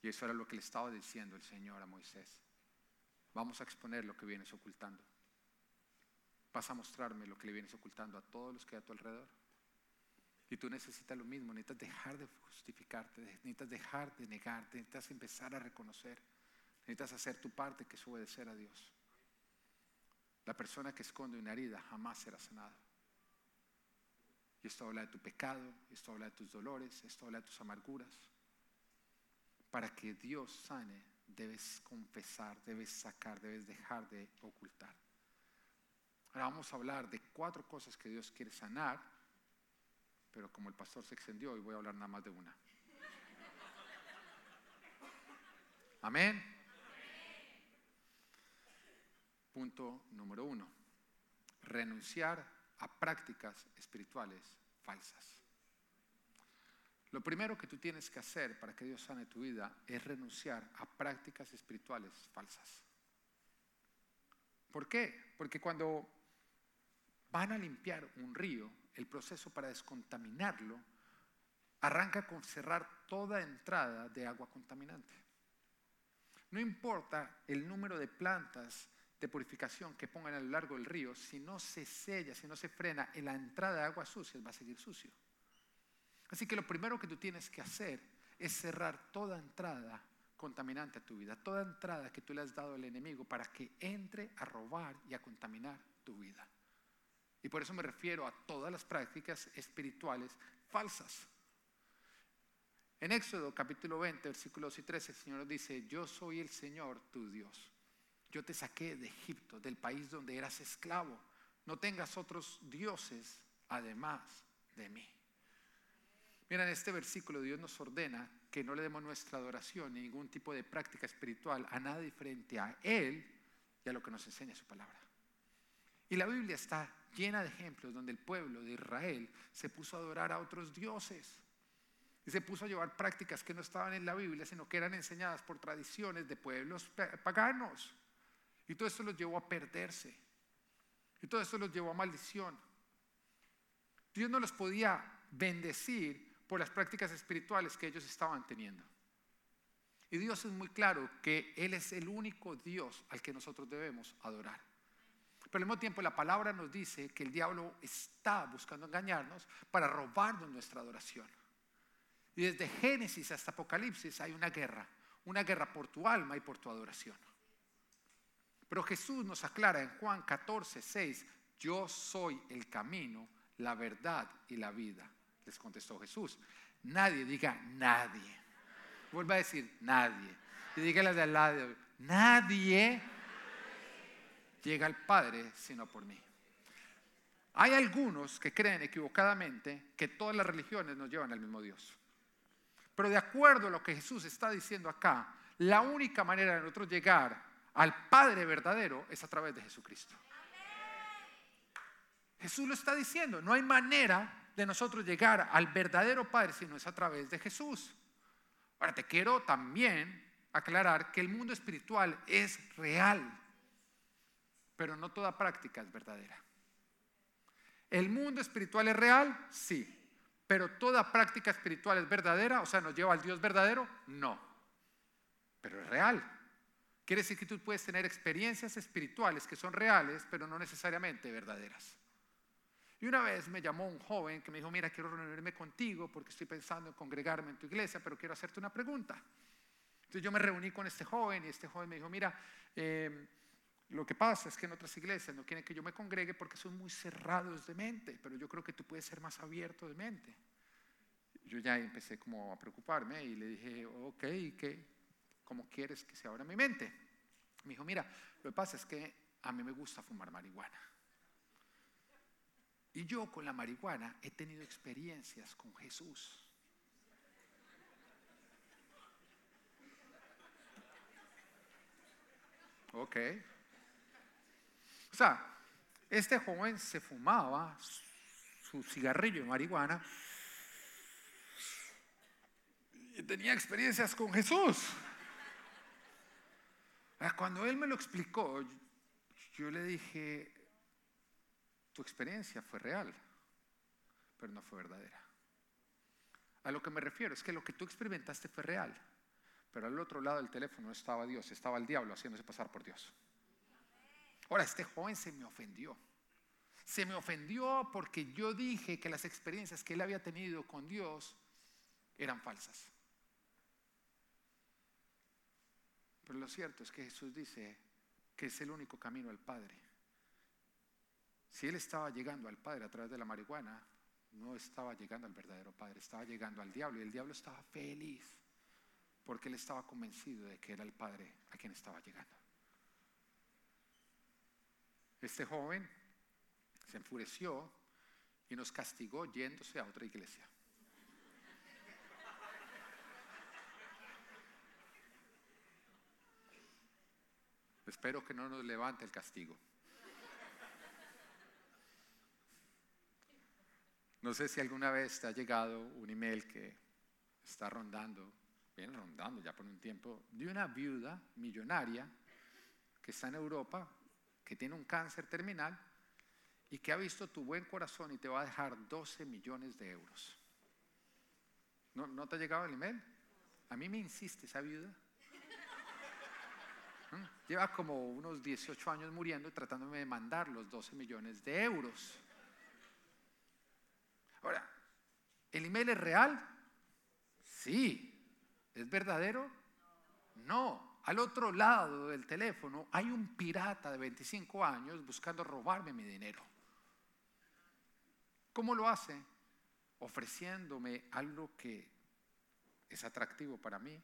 Y eso era lo que le estaba diciendo el Señor a Moisés. Vamos a exponer lo que vienes ocultando. Vas a mostrarme lo que le vienes ocultando a todos los que hay a tu alrededor. Y tú necesitas lo mismo, necesitas dejar de justificarte, necesitas dejar de negarte, necesitas empezar a reconocer, necesitas hacer tu parte que es obedecer a Dios. La persona que esconde una herida jamás será sanada. Y esto habla de tu pecado, esto habla de tus dolores, esto habla de tus amarguras. Para que Dios sane, debes confesar, debes sacar, debes dejar de ocultar. Ahora vamos a hablar de cuatro cosas que Dios quiere sanar, pero como el pastor se extendió, hoy voy a hablar nada más de una. Amén. Punto número uno. Renunciar a prácticas espirituales falsas. Lo primero que tú tienes que hacer para que Dios sane tu vida es renunciar a prácticas espirituales falsas. ¿Por qué? Porque cuando van a limpiar un río, el proceso para descontaminarlo arranca con cerrar toda entrada de agua contaminante. No importa el número de plantas de purificación que pongan a lo largo del río, si no se sella, si no se frena en la entrada de agua sucia, va a seguir sucio. Así que lo primero que tú tienes que hacer es cerrar toda entrada contaminante a tu vida, toda entrada que tú le has dado al enemigo para que entre a robar y a contaminar tu vida. Y por eso me refiero a todas las prácticas espirituales falsas. En Éxodo capítulo 20, versículos 2 y 13, el Señor dice, yo soy el Señor tu Dios. Yo te saqué de Egipto, del país donde eras esclavo. No tengas otros dioses además de mí. Mira, en este versículo Dios nos ordena que no le demos nuestra adoración ni ningún tipo de práctica espiritual a nada diferente a Él y a lo que nos enseña su palabra. Y la Biblia está llena de ejemplos donde el pueblo de Israel se puso a adorar a otros dioses. Y se puso a llevar prácticas que no estaban en la Biblia, sino que eran enseñadas por tradiciones de pueblos paganos. Y todo esto los llevó a perderse. Y todo esto los llevó a maldición. Dios no los podía bendecir por las prácticas espirituales que ellos estaban teniendo. Y Dios es muy claro que Él es el único Dios al que nosotros debemos adorar. Pero al mismo tiempo la palabra nos dice que el diablo está buscando engañarnos para robarnos nuestra adoración. Y desde Génesis hasta Apocalipsis hay una guerra, una guerra por tu alma y por tu adoración. Pero Jesús nos aclara en Juan 14, 6, yo soy el camino, la verdad y la vida. Les contestó Jesús. Nadie, diga nadie. Vuelva a decir nadie. Y dígale de al lado, nadie llega al Padre sino por mí. Hay algunos que creen equivocadamente que todas las religiones nos llevan al mismo Dios. Pero de acuerdo a lo que Jesús está diciendo acá, la única manera de nosotros llegar al Padre verdadero es a través de Jesucristo. Jesús lo está diciendo, no hay manera de nosotros llegar al verdadero Padre si no es a través de Jesús. Ahora te quiero también aclarar que el mundo espiritual es real, pero no toda práctica es verdadera. ¿El mundo espiritual es real? Sí, pero toda práctica espiritual es verdadera, o sea, nos lleva al Dios verdadero? No, pero es real. Quiere decir que tú puedes tener experiencias espirituales que son reales, pero no necesariamente verdaderas. Y una vez me llamó un joven que me dijo, mira, quiero reunirme contigo porque estoy pensando en congregarme en tu iglesia, pero quiero hacerte una pregunta. Entonces yo me reuní con este joven y este joven me dijo, mira, em, lo que pasa es que en otras iglesias no quieren que yo me congregue porque son muy cerrados de mente, pero yo creo que tú puedes ser más abierto de mente. Yo ya empecé como a preocuparme y le dije, ok, ¿qué, ¿cómo quieres que se abra mi mente? Me dijo, mira, lo que pasa es que a mí me gusta fumar marihuana. Y yo con la marihuana he tenido experiencias con Jesús. Ok. O sea, este joven se fumaba su cigarrillo de marihuana y tenía experiencias con Jesús. Cuando él me lo explicó, yo le dije, tu experiencia fue real, pero no fue verdadera. A lo que me refiero es que lo que tú experimentaste fue real, pero al otro lado del teléfono no estaba Dios, estaba el diablo haciéndose pasar por Dios. Ahora, este joven se me ofendió. Se me ofendió porque yo dije que las experiencias que él había tenido con Dios eran falsas. Pero lo cierto es que Jesús dice que es el único camino al Padre. Si él estaba llegando al Padre a través de la marihuana, no estaba llegando al verdadero Padre, estaba llegando al diablo y el diablo estaba feliz porque él estaba convencido de que era el Padre a quien estaba llegando. Este joven se enfureció y nos castigó yéndose a otra iglesia. Espero que no nos levante el castigo. No sé si alguna vez te ha llegado un email que está rondando, viene rondando ya por un tiempo, de una viuda millonaria que está en Europa, que tiene un cáncer terminal y que ha visto tu buen corazón y te va a dejar 12 millones de euros. ¿No, ¿No te ha llegado el email? A mí me insiste esa viuda. Lleva como unos 18 años muriendo y tratándome de mandar los 12 millones de euros. Ahora, ¿el email es real? Sí. ¿Es verdadero? No. Al otro lado del teléfono hay un pirata de 25 años buscando robarme mi dinero. ¿Cómo lo hace? Ofreciéndome algo que es atractivo para mí,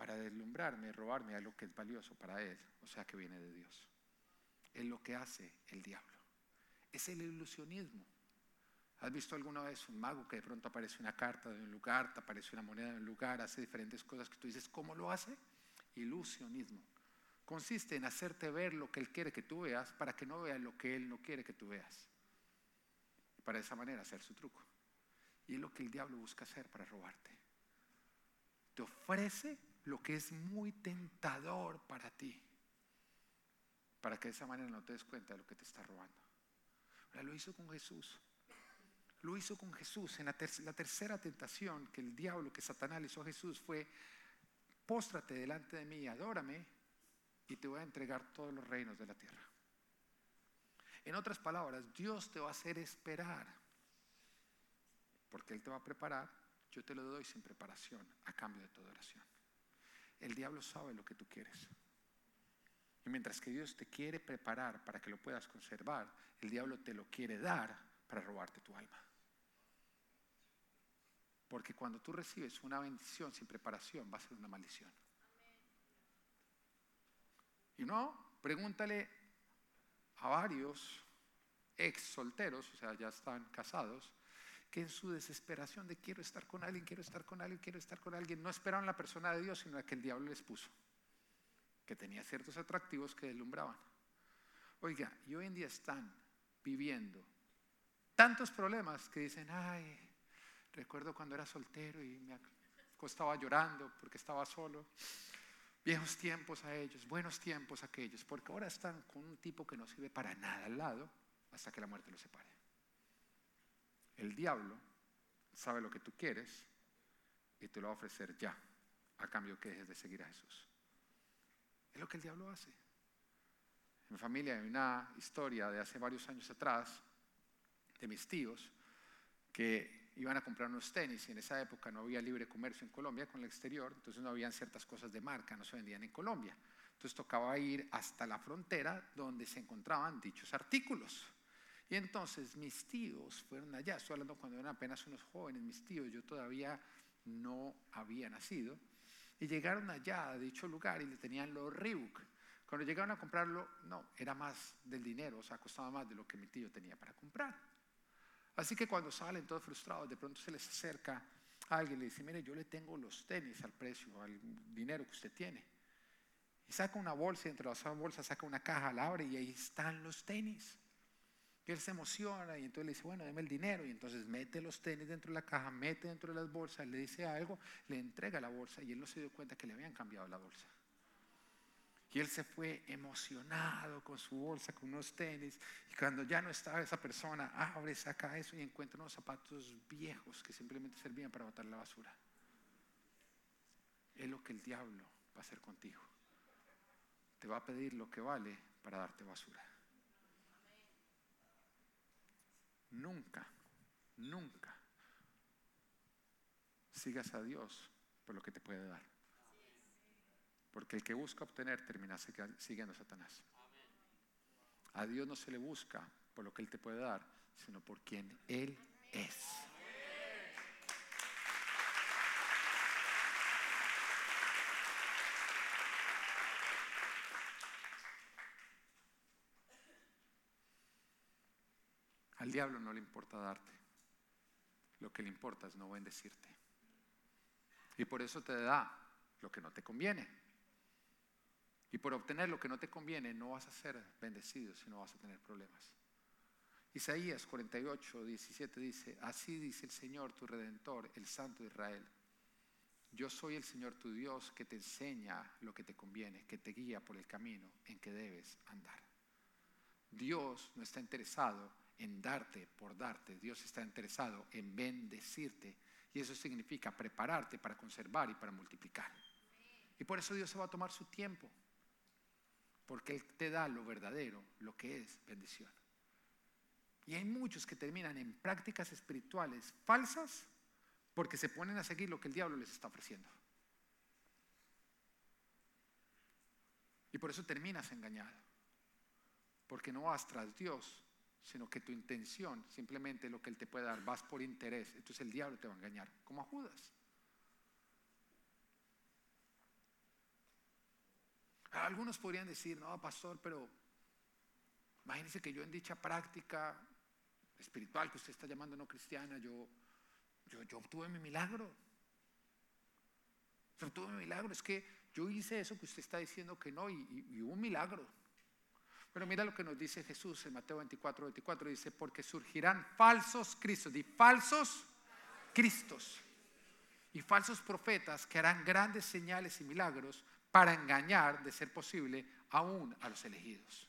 para deslumbrarme, robarme algo que es valioso para él, o sea que viene de Dios. Es lo que hace el diablo. Es el ilusionismo. ¿Has visto alguna vez un mago que de pronto aparece una carta de un lugar, te aparece una moneda de un lugar, hace diferentes cosas que tú dices, ¿cómo lo hace? Ilusionismo. Consiste en hacerte ver lo que él quiere que tú veas para que no veas lo que él no quiere que tú veas. Para de esa manera hacer su truco. Y es lo que el diablo busca hacer para robarte. Te ofrece lo que es muy tentador para ti. Para que de esa manera no te des cuenta de lo que te está robando. Lo hizo con Jesús. Lo hizo con Jesús. En la, tercera tentación que el diablo, que Satanás le hizo a Jesús fue, póstrate delante de mí, adórame y te voy a entregar todos los reinos de la tierra. En otras palabras, Dios te va a hacer esperar, porque Él te va a preparar, yo te lo doy sin preparación, a cambio de toda oración. El diablo sabe lo que tú quieres. Y mientras que Dios te quiere preparar para que lo puedas conservar, el diablo te lo quiere dar para robarte tu alma. Porque cuando tú recibes una bendición sin preparación, va a ser una maldición. Y no, pregúntale a varios ex solteros, o sea, ya están casados, que en su desesperación de quiero estar con alguien, quiero estar con alguien, quiero estar con alguien, no esperaron la persona de Dios, sino la que el diablo les puso, que tenía ciertos atractivos que deslumbraban. Oiga, y hoy en día están viviendo tantos problemas que dicen, ay, Recuerdo cuando era soltero y me acostaba llorando porque estaba solo. Viejos tiempos a ellos, buenos tiempos a aquellos, porque ahora están con un tipo que no sirve para nada al lado hasta que la muerte los separe. El diablo sabe lo que tú quieres y te lo va a ofrecer ya, a cambio que dejes de seguir a Jesús. Es lo que el diablo hace. En mi familia hay una historia de hace varios años atrás de mis tíos que iban a comprar unos tenis y en esa época no había libre comercio en Colombia con el exterior, entonces no habían ciertas cosas de marca, no se vendían en Colombia. Entonces tocaba ir hasta la frontera donde se encontraban dichos artículos. Y entonces mis tíos fueron allá, estoy hablando cuando eran apenas unos jóvenes, mis tíos, yo todavía no había nacido, y llegaron allá a dicho lugar y le tenían los Reebok. Cuando llegaron a comprarlo, no, era más del dinero, o sea, costaba más de lo que mi tío tenía para comprar. Así que cuando salen todos frustrados, de pronto se les acerca alguien y le dice, mire, yo le tengo los tenis al precio, al dinero que usted tiene. Y saca una bolsa y entre las bolsas saca una caja, la abre y ahí están los tenis. Él se emociona y entonces le dice, bueno, deme el dinero. Y entonces mete los tenis dentro de la caja, mete dentro de las bolsas, le dice algo, le entrega la bolsa y él no se dio cuenta que le habían cambiado la bolsa. Y él se fue emocionado con su bolsa, con unos tenis. Y cuando ya no estaba esa persona, abre, saca eso y encuentra unos zapatos viejos que simplemente servían para botar la basura. Es lo que el diablo va a hacer contigo. Te va a pedir lo que vale para darte basura. Nunca, nunca sigas a Dios por lo que te puede dar. Porque el que busca obtener termina siguiendo a Satanás. A Dios no se le busca por lo que Él te puede dar, sino por quien Él es. Al diablo no le importa darte. Lo que le importa es no bendecirte. Y por eso te da lo que no te conviene. Y por obtener lo que no te conviene no vas a ser bendecido, sino vas a tener problemas. Isaías 48, 17 dice, así dice el Señor tu redentor, el Santo de Israel. Yo soy el Señor tu Dios que te enseña lo que te conviene, que te guía por el camino en que debes andar. Dios no está interesado en darte por darte, Dios está interesado en bendecirte y eso significa prepararte para conservar y para multiplicar. Y por eso Dios se va a tomar su tiempo porque Él te da lo verdadero, lo que es bendición. Y hay muchos que terminan en prácticas espirituales falsas porque se ponen a seguir lo que el diablo les está ofreciendo. Y por eso terminas engañado. Porque no vas tras Dios, sino que tu intención, simplemente lo que Él te puede dar, vas por interés. Entonces el diablo te va a engañar, como a Judas. Algunos podrían decir, no, pastor, pero imagínese que yo en dicha práctica espiritual que usted está llamando no cristiana, yo, yo, obtuve mi milagro. Yo obtuve mi milagro. Es que yo hice eso que usted está diciendo que no y, y hubo un milagro. Pero mira lo que nos dice Jesús en Mateo 24, 24. Dice, porque surgirán falsos cristos y falsos cristos y falsos profetas que harán grandes señales y milagros para engañar, de ser posible, aún a los elegidos.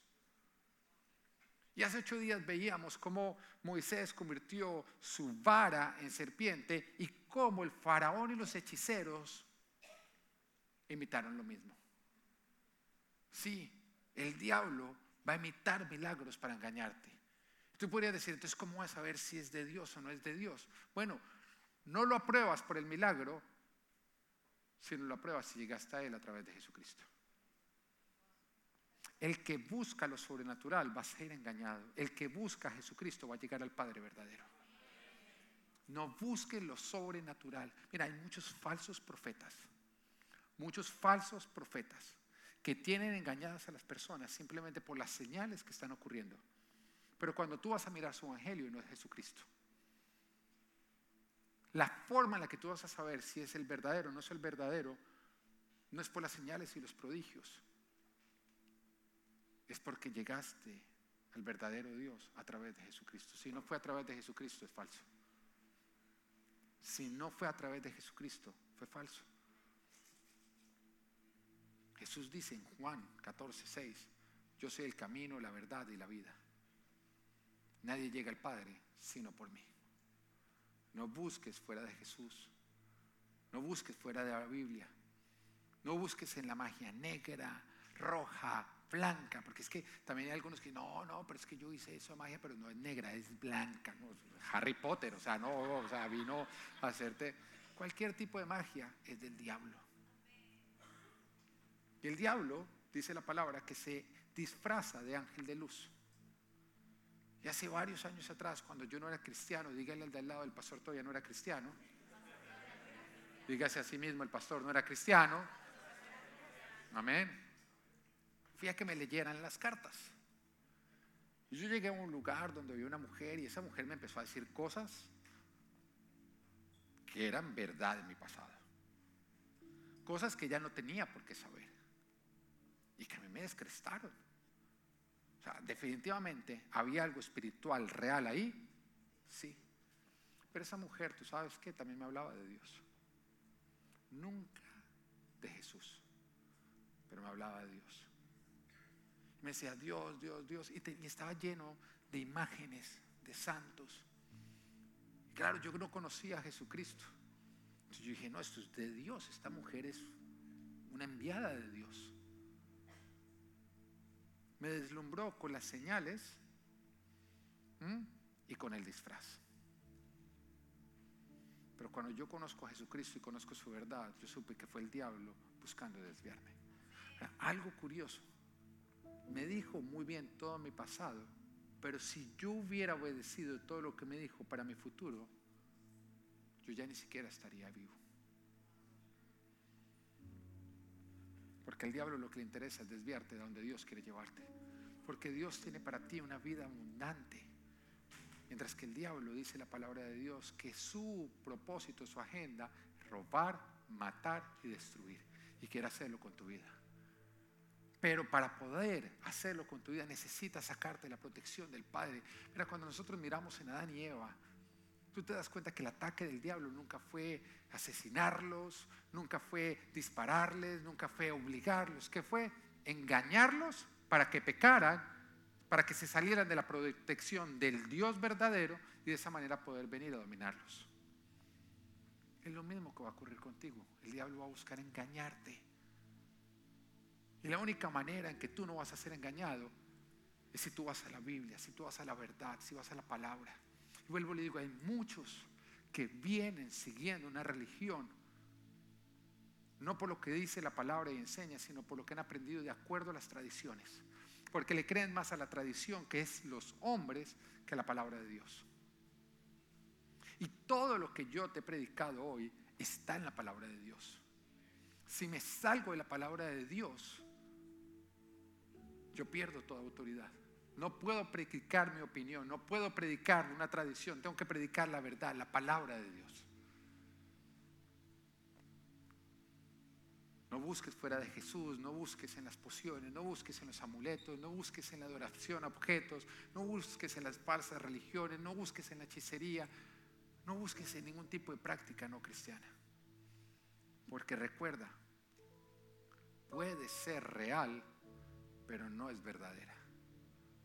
Y hace ocho días veíamos cómo Moisés convirtió su vara en serpiente y cómo el faraón y los hechiceros imitaron lo mismo. Sí, el diablo va a imitar milagros para engañarte. Tú podrías decir, entonces, ¿cómo vas a saber si es de Dios o no es de Dios? Bueno, no lo apruebas por el milagro, sino lo apruebas si llegaste a Él a través de Jesucristo. El que busca lo sobrenatural va a ser engañado. El que busca a Jesucristo va a llegar al Padre verdadero. No busquen lo sobrenatural. Mira, hay muchos falsos profetas. Muchos falsos profetas que tienen engañadas a las personas simplemente por las señales que están ocurriendo. Pero cuando tú vas a mirar su evangelio no es Jesucristo. La forma en la que tú vas a saber si es el verdadero o no es el verdadero no es por las señales y los prodigios, es porque llegaste al verdadero Dios a través de Jesucristo. Si no fue a través de Jesucristo, es falso. Si no fue a través de Jesucristo, fue falso. Jesús dice en Juan 14, 6, yo soy el camino, la verdad y la vida. Nadie llega al Padre sino por mí. No busques fuera de Jesús. No busques fuera de la Biblia. No busques en la magia negra, roja, blanca, porque es que también hay algunos que no, no, pero es que yo hice eso magia, pero no es negra, es blanca, Harry Potter, o sea, no, o sea, vino a hacerte cualquier tipo de magia es del diablo. Y el diablo, dice la palabra, que se disfraza de ángel de luz. Y hace varios años atrás, cuando yo no era cristiano, dígale al de al lado, el pastor todavía no era cristiano. Dígase a sí mismo, el pastor no era cristiano. Amén fui a que me leyeran las cartas. Yo llegué a un lugar donde había una mujer y esa mujer me empezó a decir cosas que eran verdad en mi pasado. Cosas que ya no tenía por qué saber. Y que a mí me descrestaron. O sea, definitivamente había algo espiritual real ahí. Sí. Pero esa mujer, tú sabes que también me hablaba de Dios. Nunca de Jesús. Pero me hablaba de Dios me decía Dios, Dios, Dios, y, estaba lleno de imágenes de santos. claro, yo no conocía a Jesucristo. Entonces yo dije, no, esto es de Dios, esta mujer es una enviada de Dios. Me deslumbró con las señales y con el disfraz. Pero cuando yo conozco a Jesucristo y conozco su verdad, yo supe que fue el diablo buscando desviarme. Algo curioso me dijo muy bien todo mi pasado, pero si yo hubiera obedecido todo lo que me dijo para mi futuro, yo ya ni siquiera estaría vivo. Porque al diablo lo que le interesa es desviarte de donde Dios quiere llevarte. Porque Dios tiene para ti una vida abundante. Mientras que el diablo dice la palabra de Dios que su propósito, su agenda, robar, matar y destruir. Y quiere hacerlo con tu vida. Pero para poder hacerlo con tu vida necesitas sacarte la protección del Padre. Mira, cuando nosotros miramos en Adán y Eva, tú te das cuenta que el ataque del diablo nunca fue asesinarlos, nunca fue dispararles, nunca fue obligarlos, que fue engañarlos para que pecaran, para que se salieran de la protección del Dios verdadero y de esa manera poder venir a dominarlos. Es lo mismo que va a ocurrir contigo. El diablo va a buscar engañarte Y la única manera en que tú no vas a ser engañado es si tú vas a la Biblia, si tú vas a la verdad, si vas a la palabra. Vuelvo y le digo, hay muchos que vienen siguiendo una religión, no por lo que dice la palabra y enseña, sino por lo que han aprendido de acuerdo a las tradiciones. Porque le creen más a la tradición, que es los hombres, que a la palabra de Dios. Y todo lo que yo te he predicado hoy está en la palabra de Dios. Si me salgo de la palabra de Dios, yo pierdo toda autoridad. No puedo predicar mi opinión, no puedo predicar una tradición, tengo que predicar la verdad, la palabra de Dios. No busques fuera de Jesús, no busques en las pociones, no busques en los amuletos, no busques en la adoración a objetos, no busques en las falsas religiones, no busques en la hechicería, no busques en ningún tipo de práctica no cristiana. Porque recuerda, puede ser real, pero no es verdadera.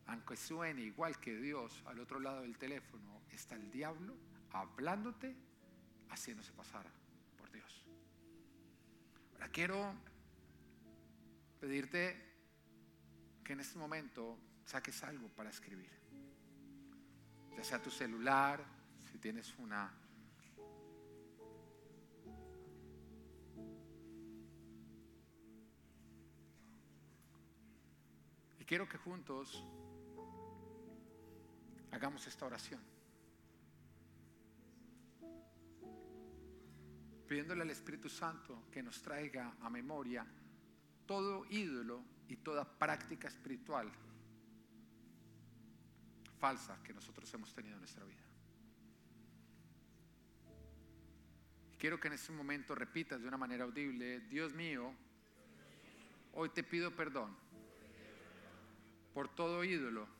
Aunque suene igual que Dios, al otro lado del teléfono está el diablo hablándote, haciéndose pasar por Dios. Ahora quiero pedirte que en este momento saques algo para escribir. Ya sea tu celular, si tienes una Y quiero que juntos hagamos esta oración. Pidiéndole al Espíritu Santo que nos traiga a memoria todo ídolo y toda práctica espiritual falsa que nosotros hemos tenido en nuestra vida. Quiero que en este momento repitas de una manera audible, Dios mío, hoy te pido perdón por todo ídolo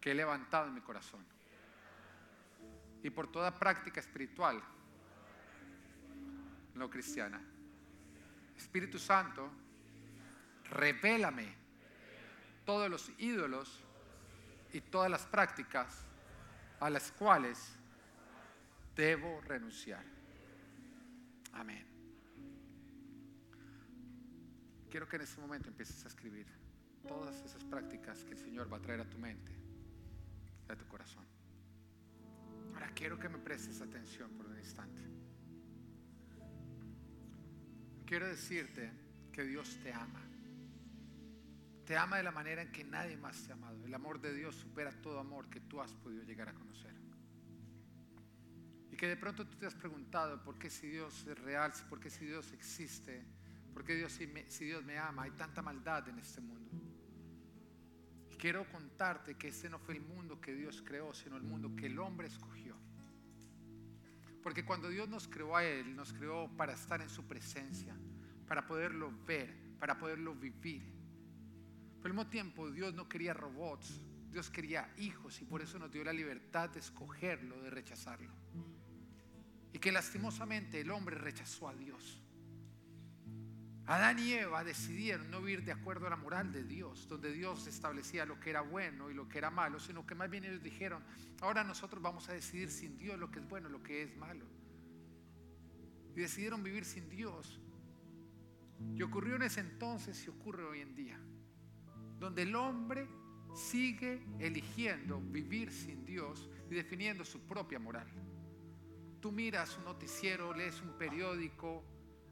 que he levantado en mi corazón y por toda práctica espiritual no cristiana. Espíritu Santo, revélame todos los ídolos y todas las prácticas a las cuales debo renunciar. Amén. Quiero que en este momento empieces a escribir todas esas prácticas que el Señor va a traer a tu mente, a tu corazón. Ahora quiero que me prestes atención por un instante. Quiero decirte que Dios te ama. Te ama de la manera en que nadie más te ha amado. El amor de Dios supera todo amor que tú has podido llegar a conocer. Y que de pronto tú te has preguntado por qué si Dios es real, por qué si Dios existe, por qué Dios, si Dios me ama, hay tanta maldad en este mundo. Quiero contarte que este no fue el mundo que Dios creó, sino el mundo que el hombre escogió. Porque cuando Dios nos creó a Él, nos creó para estar en su presencia, para poderlo ver, para poderlo vivir. Pero al mismo tiempo Dios no quería robots, Dios quería hijos y por eso nos dio la libertad de escogerlo, de rechazarlo. Y que lastimosamente el hombre rechazó a Dios. Adán y Eva decidieron no vivir de acuerdo a la moral de Dios, donde Dios establecía lo que era bueno y lo que era malo, sino que más bien ellos dijeron, ahora nosotros vamos a decidir sin Dios lo que es bueno y lo que es malo. Y decidieron vivir sin Dios. Y ocurrió en ese entonces y ocurre hoy en día, donde el hombre sigue eligiendo vivir sin Dios y definiendo su propia moral. Tú miras un noticiero, lees un periódico,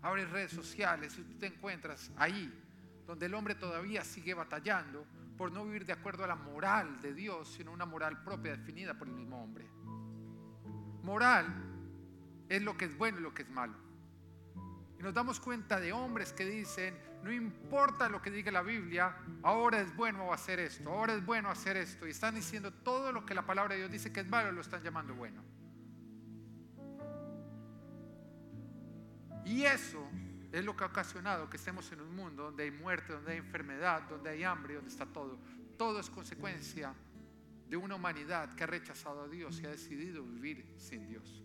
abres redes sociales y tú te encuentras ahí, donde el hombre todavía sigue batallando por no vivir de acuerdo a la moral de Dios, sino una moral propia definida por el mismo hombre. Moral es lo que es bueno y lo que es malo. Y nos damos cuenta de hombres que dicen, no importa lo que diga la Biblia, ahora es bueno hacer esto, ahora es bueno hacer esto. Y están diciendo todo lo que la palabra de Dios dice que es malo, lo están llamando bueno. Y eso es lo que ha ocasionado que estemos en un mundo donde hay muerte, donde hay enfermedad, donde hay hambre, donde está todo. Todo es consecuencia de una humanidad que ha rechazado a Dios y ha decidido vivir sin Dios.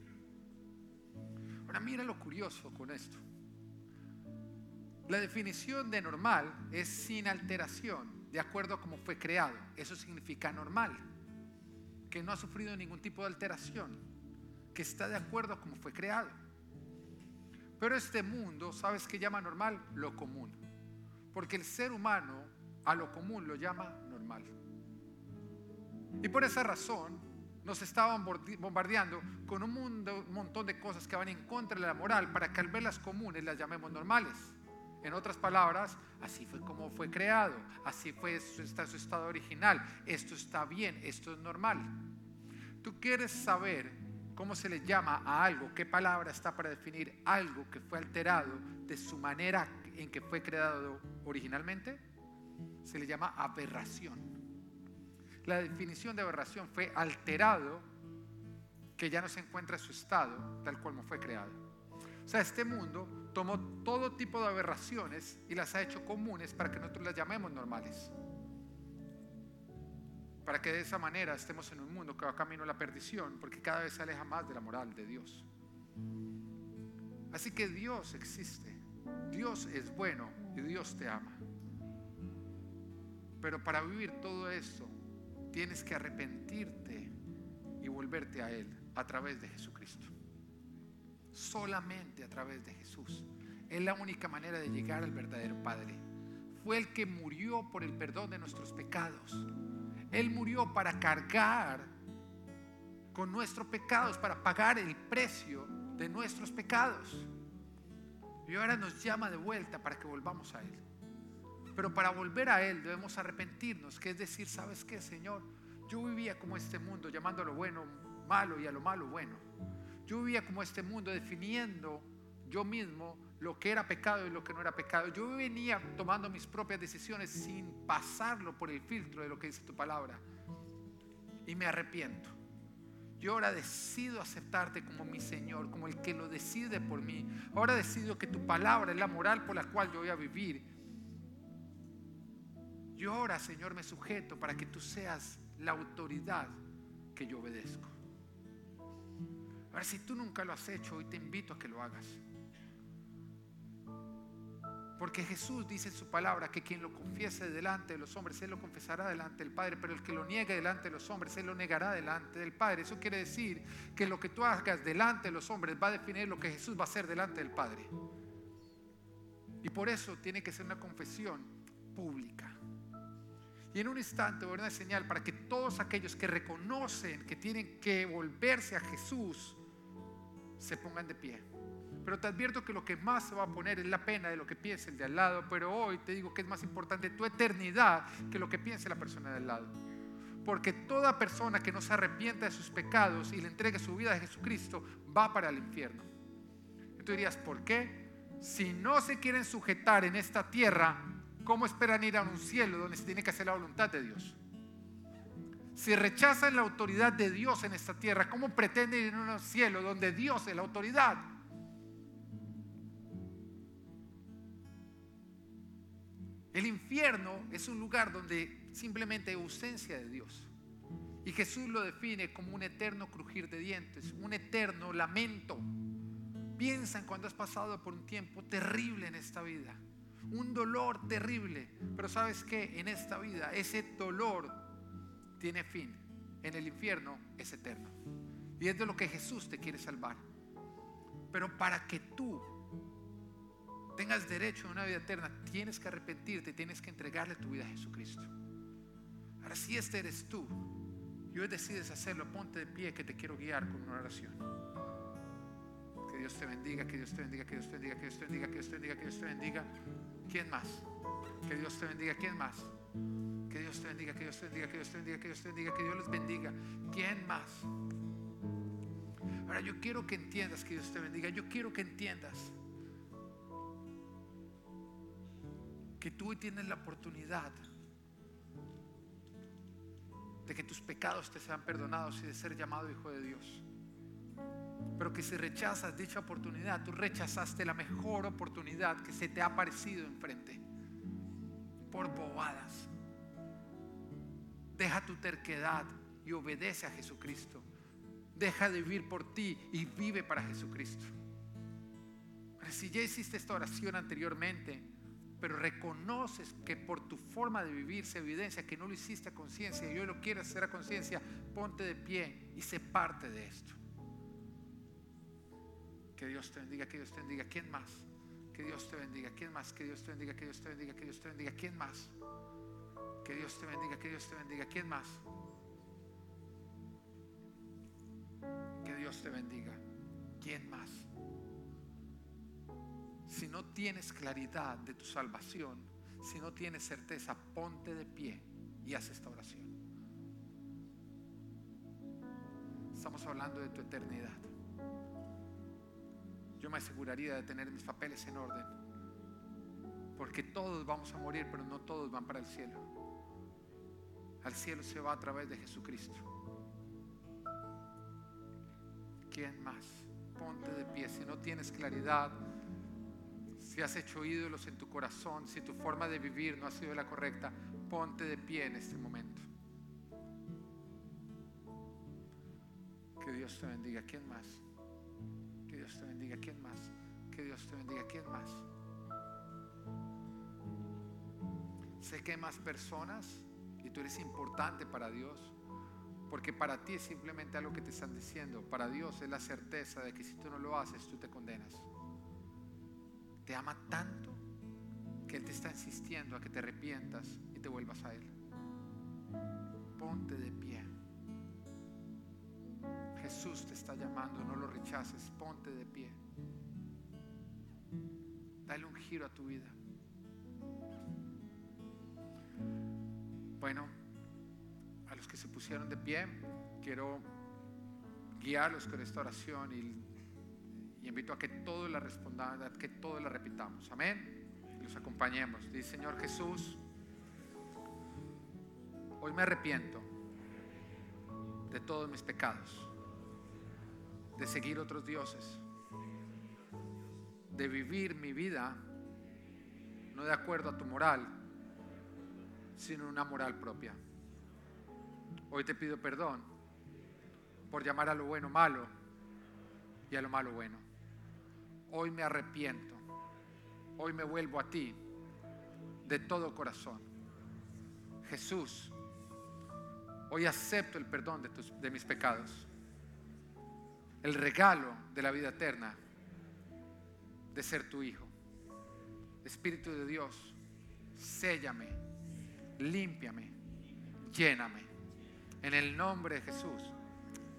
Ahora mira lo curioso con esto. La definición de normal es sin alteración, de acuerdo a cómo fue creado. Eso significa normal, que no ha sufrido ningún tipo de alteración, que está de acuerdo a cómo fue creado. Pero este mundo, ¿sabes qué llama normal? Lo común. Porque el ser humano a lo común lo llama normal. Y por esa razón nos estaban bombardeando con un, mundo, un montón de cosas que van en contra de la moral para que al verlas comunes las llamemos normales. En otras palabras, así fue como fue creado, así fue, está su estado original, esto está bien, esto es normal. Tú quieres saber cómo se le llama a algo, qué palabra está para definir algo que fue alterado de su manera en que fue creado originalmente, se le llama aberración. La definición de aberración fue alterado que ya no se encuentra en su estado tal como fue creado. O sea, este mundo tomó todo tipo de aberraciones y las ha hecho comunes para que nosotros las llamemos normales. Para que de esa manera estemos en un mundo que va camino a la perdición, porque cada vez se aleja más de la moral de Dios. Así que Dios existe, Dios es bueno y Dios te ama. Pero para vivir todo eso, tienes que arrepentirte y volverte a Él a través de Jesucristo solamente a través de Jesús. Es la única manera de llegar al verdadero Padre. Fue el que murió por el perdón de nuestros pecados. Él murió para cargar con nuestros pecados, para pagar el precio de nuestros pecados. Y ahora nos llama de vuelta para que volvamos a Él. Pero para volver a Él debemos arrepentirnos, que es decir, ¿sabes qué, Señor? Yo vivía como este mundo, llamando a lo bueno malo y a lo malo bueno. Yo vivía como este mundo definiendo yo mismo lo que era pecado y lo que no era pecado. Yo venía tomando mis propias decisiones sin pasarlo por el filtro de lo que dice tu palabra. Y me arrepiento. Yo ahora decido aceptarte como mi Señor, como el que lo decide por mí. Ahora decido que tu palabra es la moral por la cual yo voy a vivir. Yo ahora, Señor, me sujeto para que tú seas la autoridad que yo obedezco. Ahora, si tú nunca lo has hecho, hoy te invito a que lo hagas. Porque Jesús dice en su palabra que quien lo confiese delante de los hombres, Él lo confesará delante del Padre, pero el que lo niegue delante de los hombres, Él lo negará delante del Padre. Eso quiere decir que lo que tú hagas delante de los hombres va a definir lo que Jesús va a hacer delante del Padre. Y por eso tiene que ser una confesión pública. Y en un instante voy a una señal para que todos aquellos que reconocen que tienen que volverse a Jesús, se pongan de pie. Pero te advierto que lo que más se va a poner es la pena de lo que piense el de al lado. Pero hoy te digo que es más importante tu eternidad que lo que piense la persona de al lado. Porque toda persona que no se arrepienta de sus pecados y le entregue su vida a Jesucristo va para el infierno. Y tú dirías, ¿por qué? Si no se quieren sujetar en esta tierra, ¿cómo esperan ir a un cielo donde se tiene que hacer la voluntad de Dios? si rechazan la autoridad de Dios en esta tierra, ¿cómo pretenden ir a un cielo donde Dios es la autoridad? El infierno es un lugar donde simplemente hay ausencia de Dios. Y Jesús lo define como un eterno crujir de dientes, un eterno lamento. Piensan cuando has pasado por un tiempo terrible en esta vida, un dolor terrible. Pero sabes que en esta vida ese dolor tiene fin. En el infierno es eterno. Y es de lo que Jesús te quiere salvar. Pero para que tú tengas derecho a una vida eterna, tienes que arrepentirte, tienes que entregarle tu vida a Jesucristo. Ahora, si este eres tú y hoy decides hacerlo, ponte de pie que te quiero guiar con una oración. Que Dios te bendiga, que Dios te bendiga, que Dios te bendiga, que Dios te bendiga, que Dios te bendiga, que Dios te bendiga. ¿Quién más? Que Dios te bendiga, ¿quién más? Que Dios te bendiga, que Dios te bendiga, que Dios te bendiga, que Dios te bendiga, que Dios les bendiga. ¿Quién más? Ahora yo quiero que entiendas que Dios te bendiga. Yo quiero que entiendas que tú tienes la oportunidad de que tus pecados te sean perdonados y de ser llamado hijo de Dios. Pero que si rechazas dicha oportunidad, tú rechazaste la mejor oportunidad que se te ha aparecido enfrente por bobadas. Deja tu terquedad y obedece a Jesucristo. Deja de vivir por ti y vive para Jesucristo. si ya hiciste esta oración anteriormente, pero reconoces que por tu forma de vivir se evidencia que no lo hiciste a conciencia y hoy lo quieres hacer a conciencia, ponte de pie y sé parte de esto. Que Dios te bendiga, que Dios te bendiga. ¿Quién más? Que Dios te bendiga. ¿Quién más? Que Dios te bendiga, que Dios te bendiga, que Dios te bendiga. ¿Quién más? Que Dios te bendiga, que Dios te bendiga. ¿Quién más? Que Dios te bendiga. ¿Quién más? Si no tienes claridad de tu salvación, si no tienes certeza, ponte de pie y haz esta oración. Estamos hablando de tu eternidad. Yo me aseguraría de tener mis papeles en orden. Porque todos vamos a morir, pero no todos van para el cielo. Al cielo se va a través de Jesucristo. ¿Quién más? Ponte de pie. Si no tienes claridad, si has hecho ídolos en tu corazón, si tu forma de vivir no ha sido la correcta, ponte de pie en este momento. Que Dios te bendiga. ¿Quién más? Que Dios te bendiga. ¿Quién más? Que Dios te bendiga. ¿Quién más? Sé que hay más personas y tú eres importante para Dios. Porque para ti es simplemente algo que te están diciendo. Para Dios es la certeza de que si tú no lo haces, tú te condenas. Te ama tanto que Él te está insistiendo a que te arrepientas y te vuelvas a Él. Ponte de pie. Jesús te está llamando, no lo rechaces, ponte de pie. Dale un giro a tu vida. Bueno, a los que se pusieron de pie, quiero guiarlos con esta oración y, y invito a que todos la respondan, a que todos la repitamos. Amén. Y los acompañemos. Dice Señor Jesús, hoy me arrepiento de todos mis pecados, de seguir otros dioses, de vivir mi vida no de acuerdo a tu moral, sino una moral propia. Hoy te pido perdón por llamar a lo bueno malo y a lo malo bueno. Hoy me arrepiento. Hoy me vuelvo a ti de todo corazón. Jesús, hoy acepto el perdón de, tus, de mis pecados. El regalo de la vida eterna de ser tu hijo. Espíritu de Dios, séllame, límpiame, lléname. En el nombre de Jesús.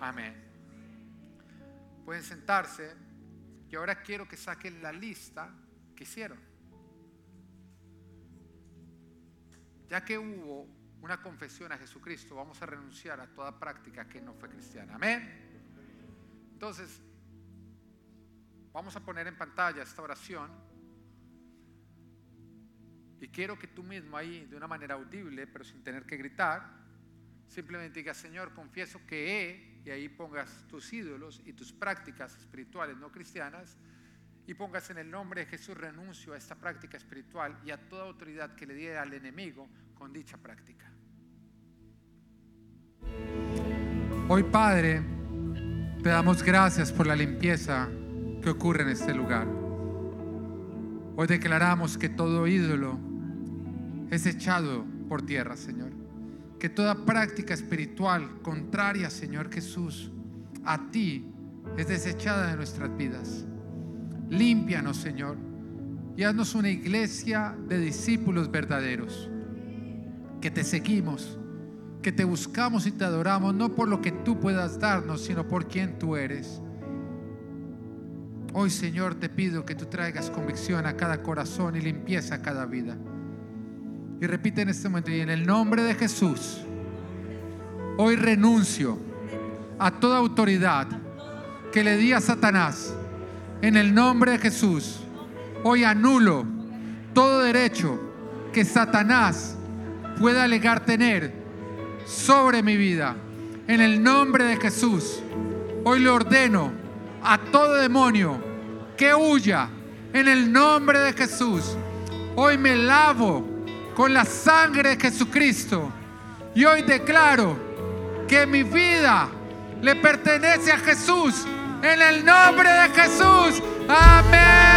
Amén. Pueden sentarse y ahora quiero que saquen la lista que hicieron. Ya que hubo una confesión a Jesucristo, vamos a renunciar a toda práctica que no fue cristiana. Amén. Entonces, vamos a poner en pantalla esta oración. Y quiero que tú mismo ahí, de una manera audible, pero sin tener que gritar, Simplemente digas, Señor, confieso que he, y ahí pongas tus ídolos y tus prácticas espirituales no cristianas, y pongas en el nombre de Jesús renuncio a esta práctica espiritual y a toda autoridad que le diera al enemigo con dicha práctica. Hoy, Padre, te damos gracias por la limpieza que ocurre en este lugar. Hoy declaramos que todo ídolo es echado por tierra, Señor que toda práctica espiritual contraria, Señor Jesús, a ti es desechada de nuestras vidas. Límpianos, Señor, y haznos una iglesia de discípulos verdaderos, que te seguimos, que te buscamos y te adoramos, no por lo que tú puedas darnos, sino por quien tú eres. Hoy, Señor, te pido que tú traigas convicción a cada corazón y limpieza a cada vida. Y repite en este momento, y en el nombre de Jesús, hoy renuncio a toda autoridad que le di a Satanás. En el nombre de Jesús, hoy anulo todo derecho que Satanás pueda alegar tener sobre mi vida. En el nombre de Jesús, hoy le ordeno a todo demonio que huya. En el nombre de Jesús, hoy me lavo con la sangre de Jesucristo. Y hoy declaro que mi vida le pertenece a Jesús. En el nombre de Jesús. Amén.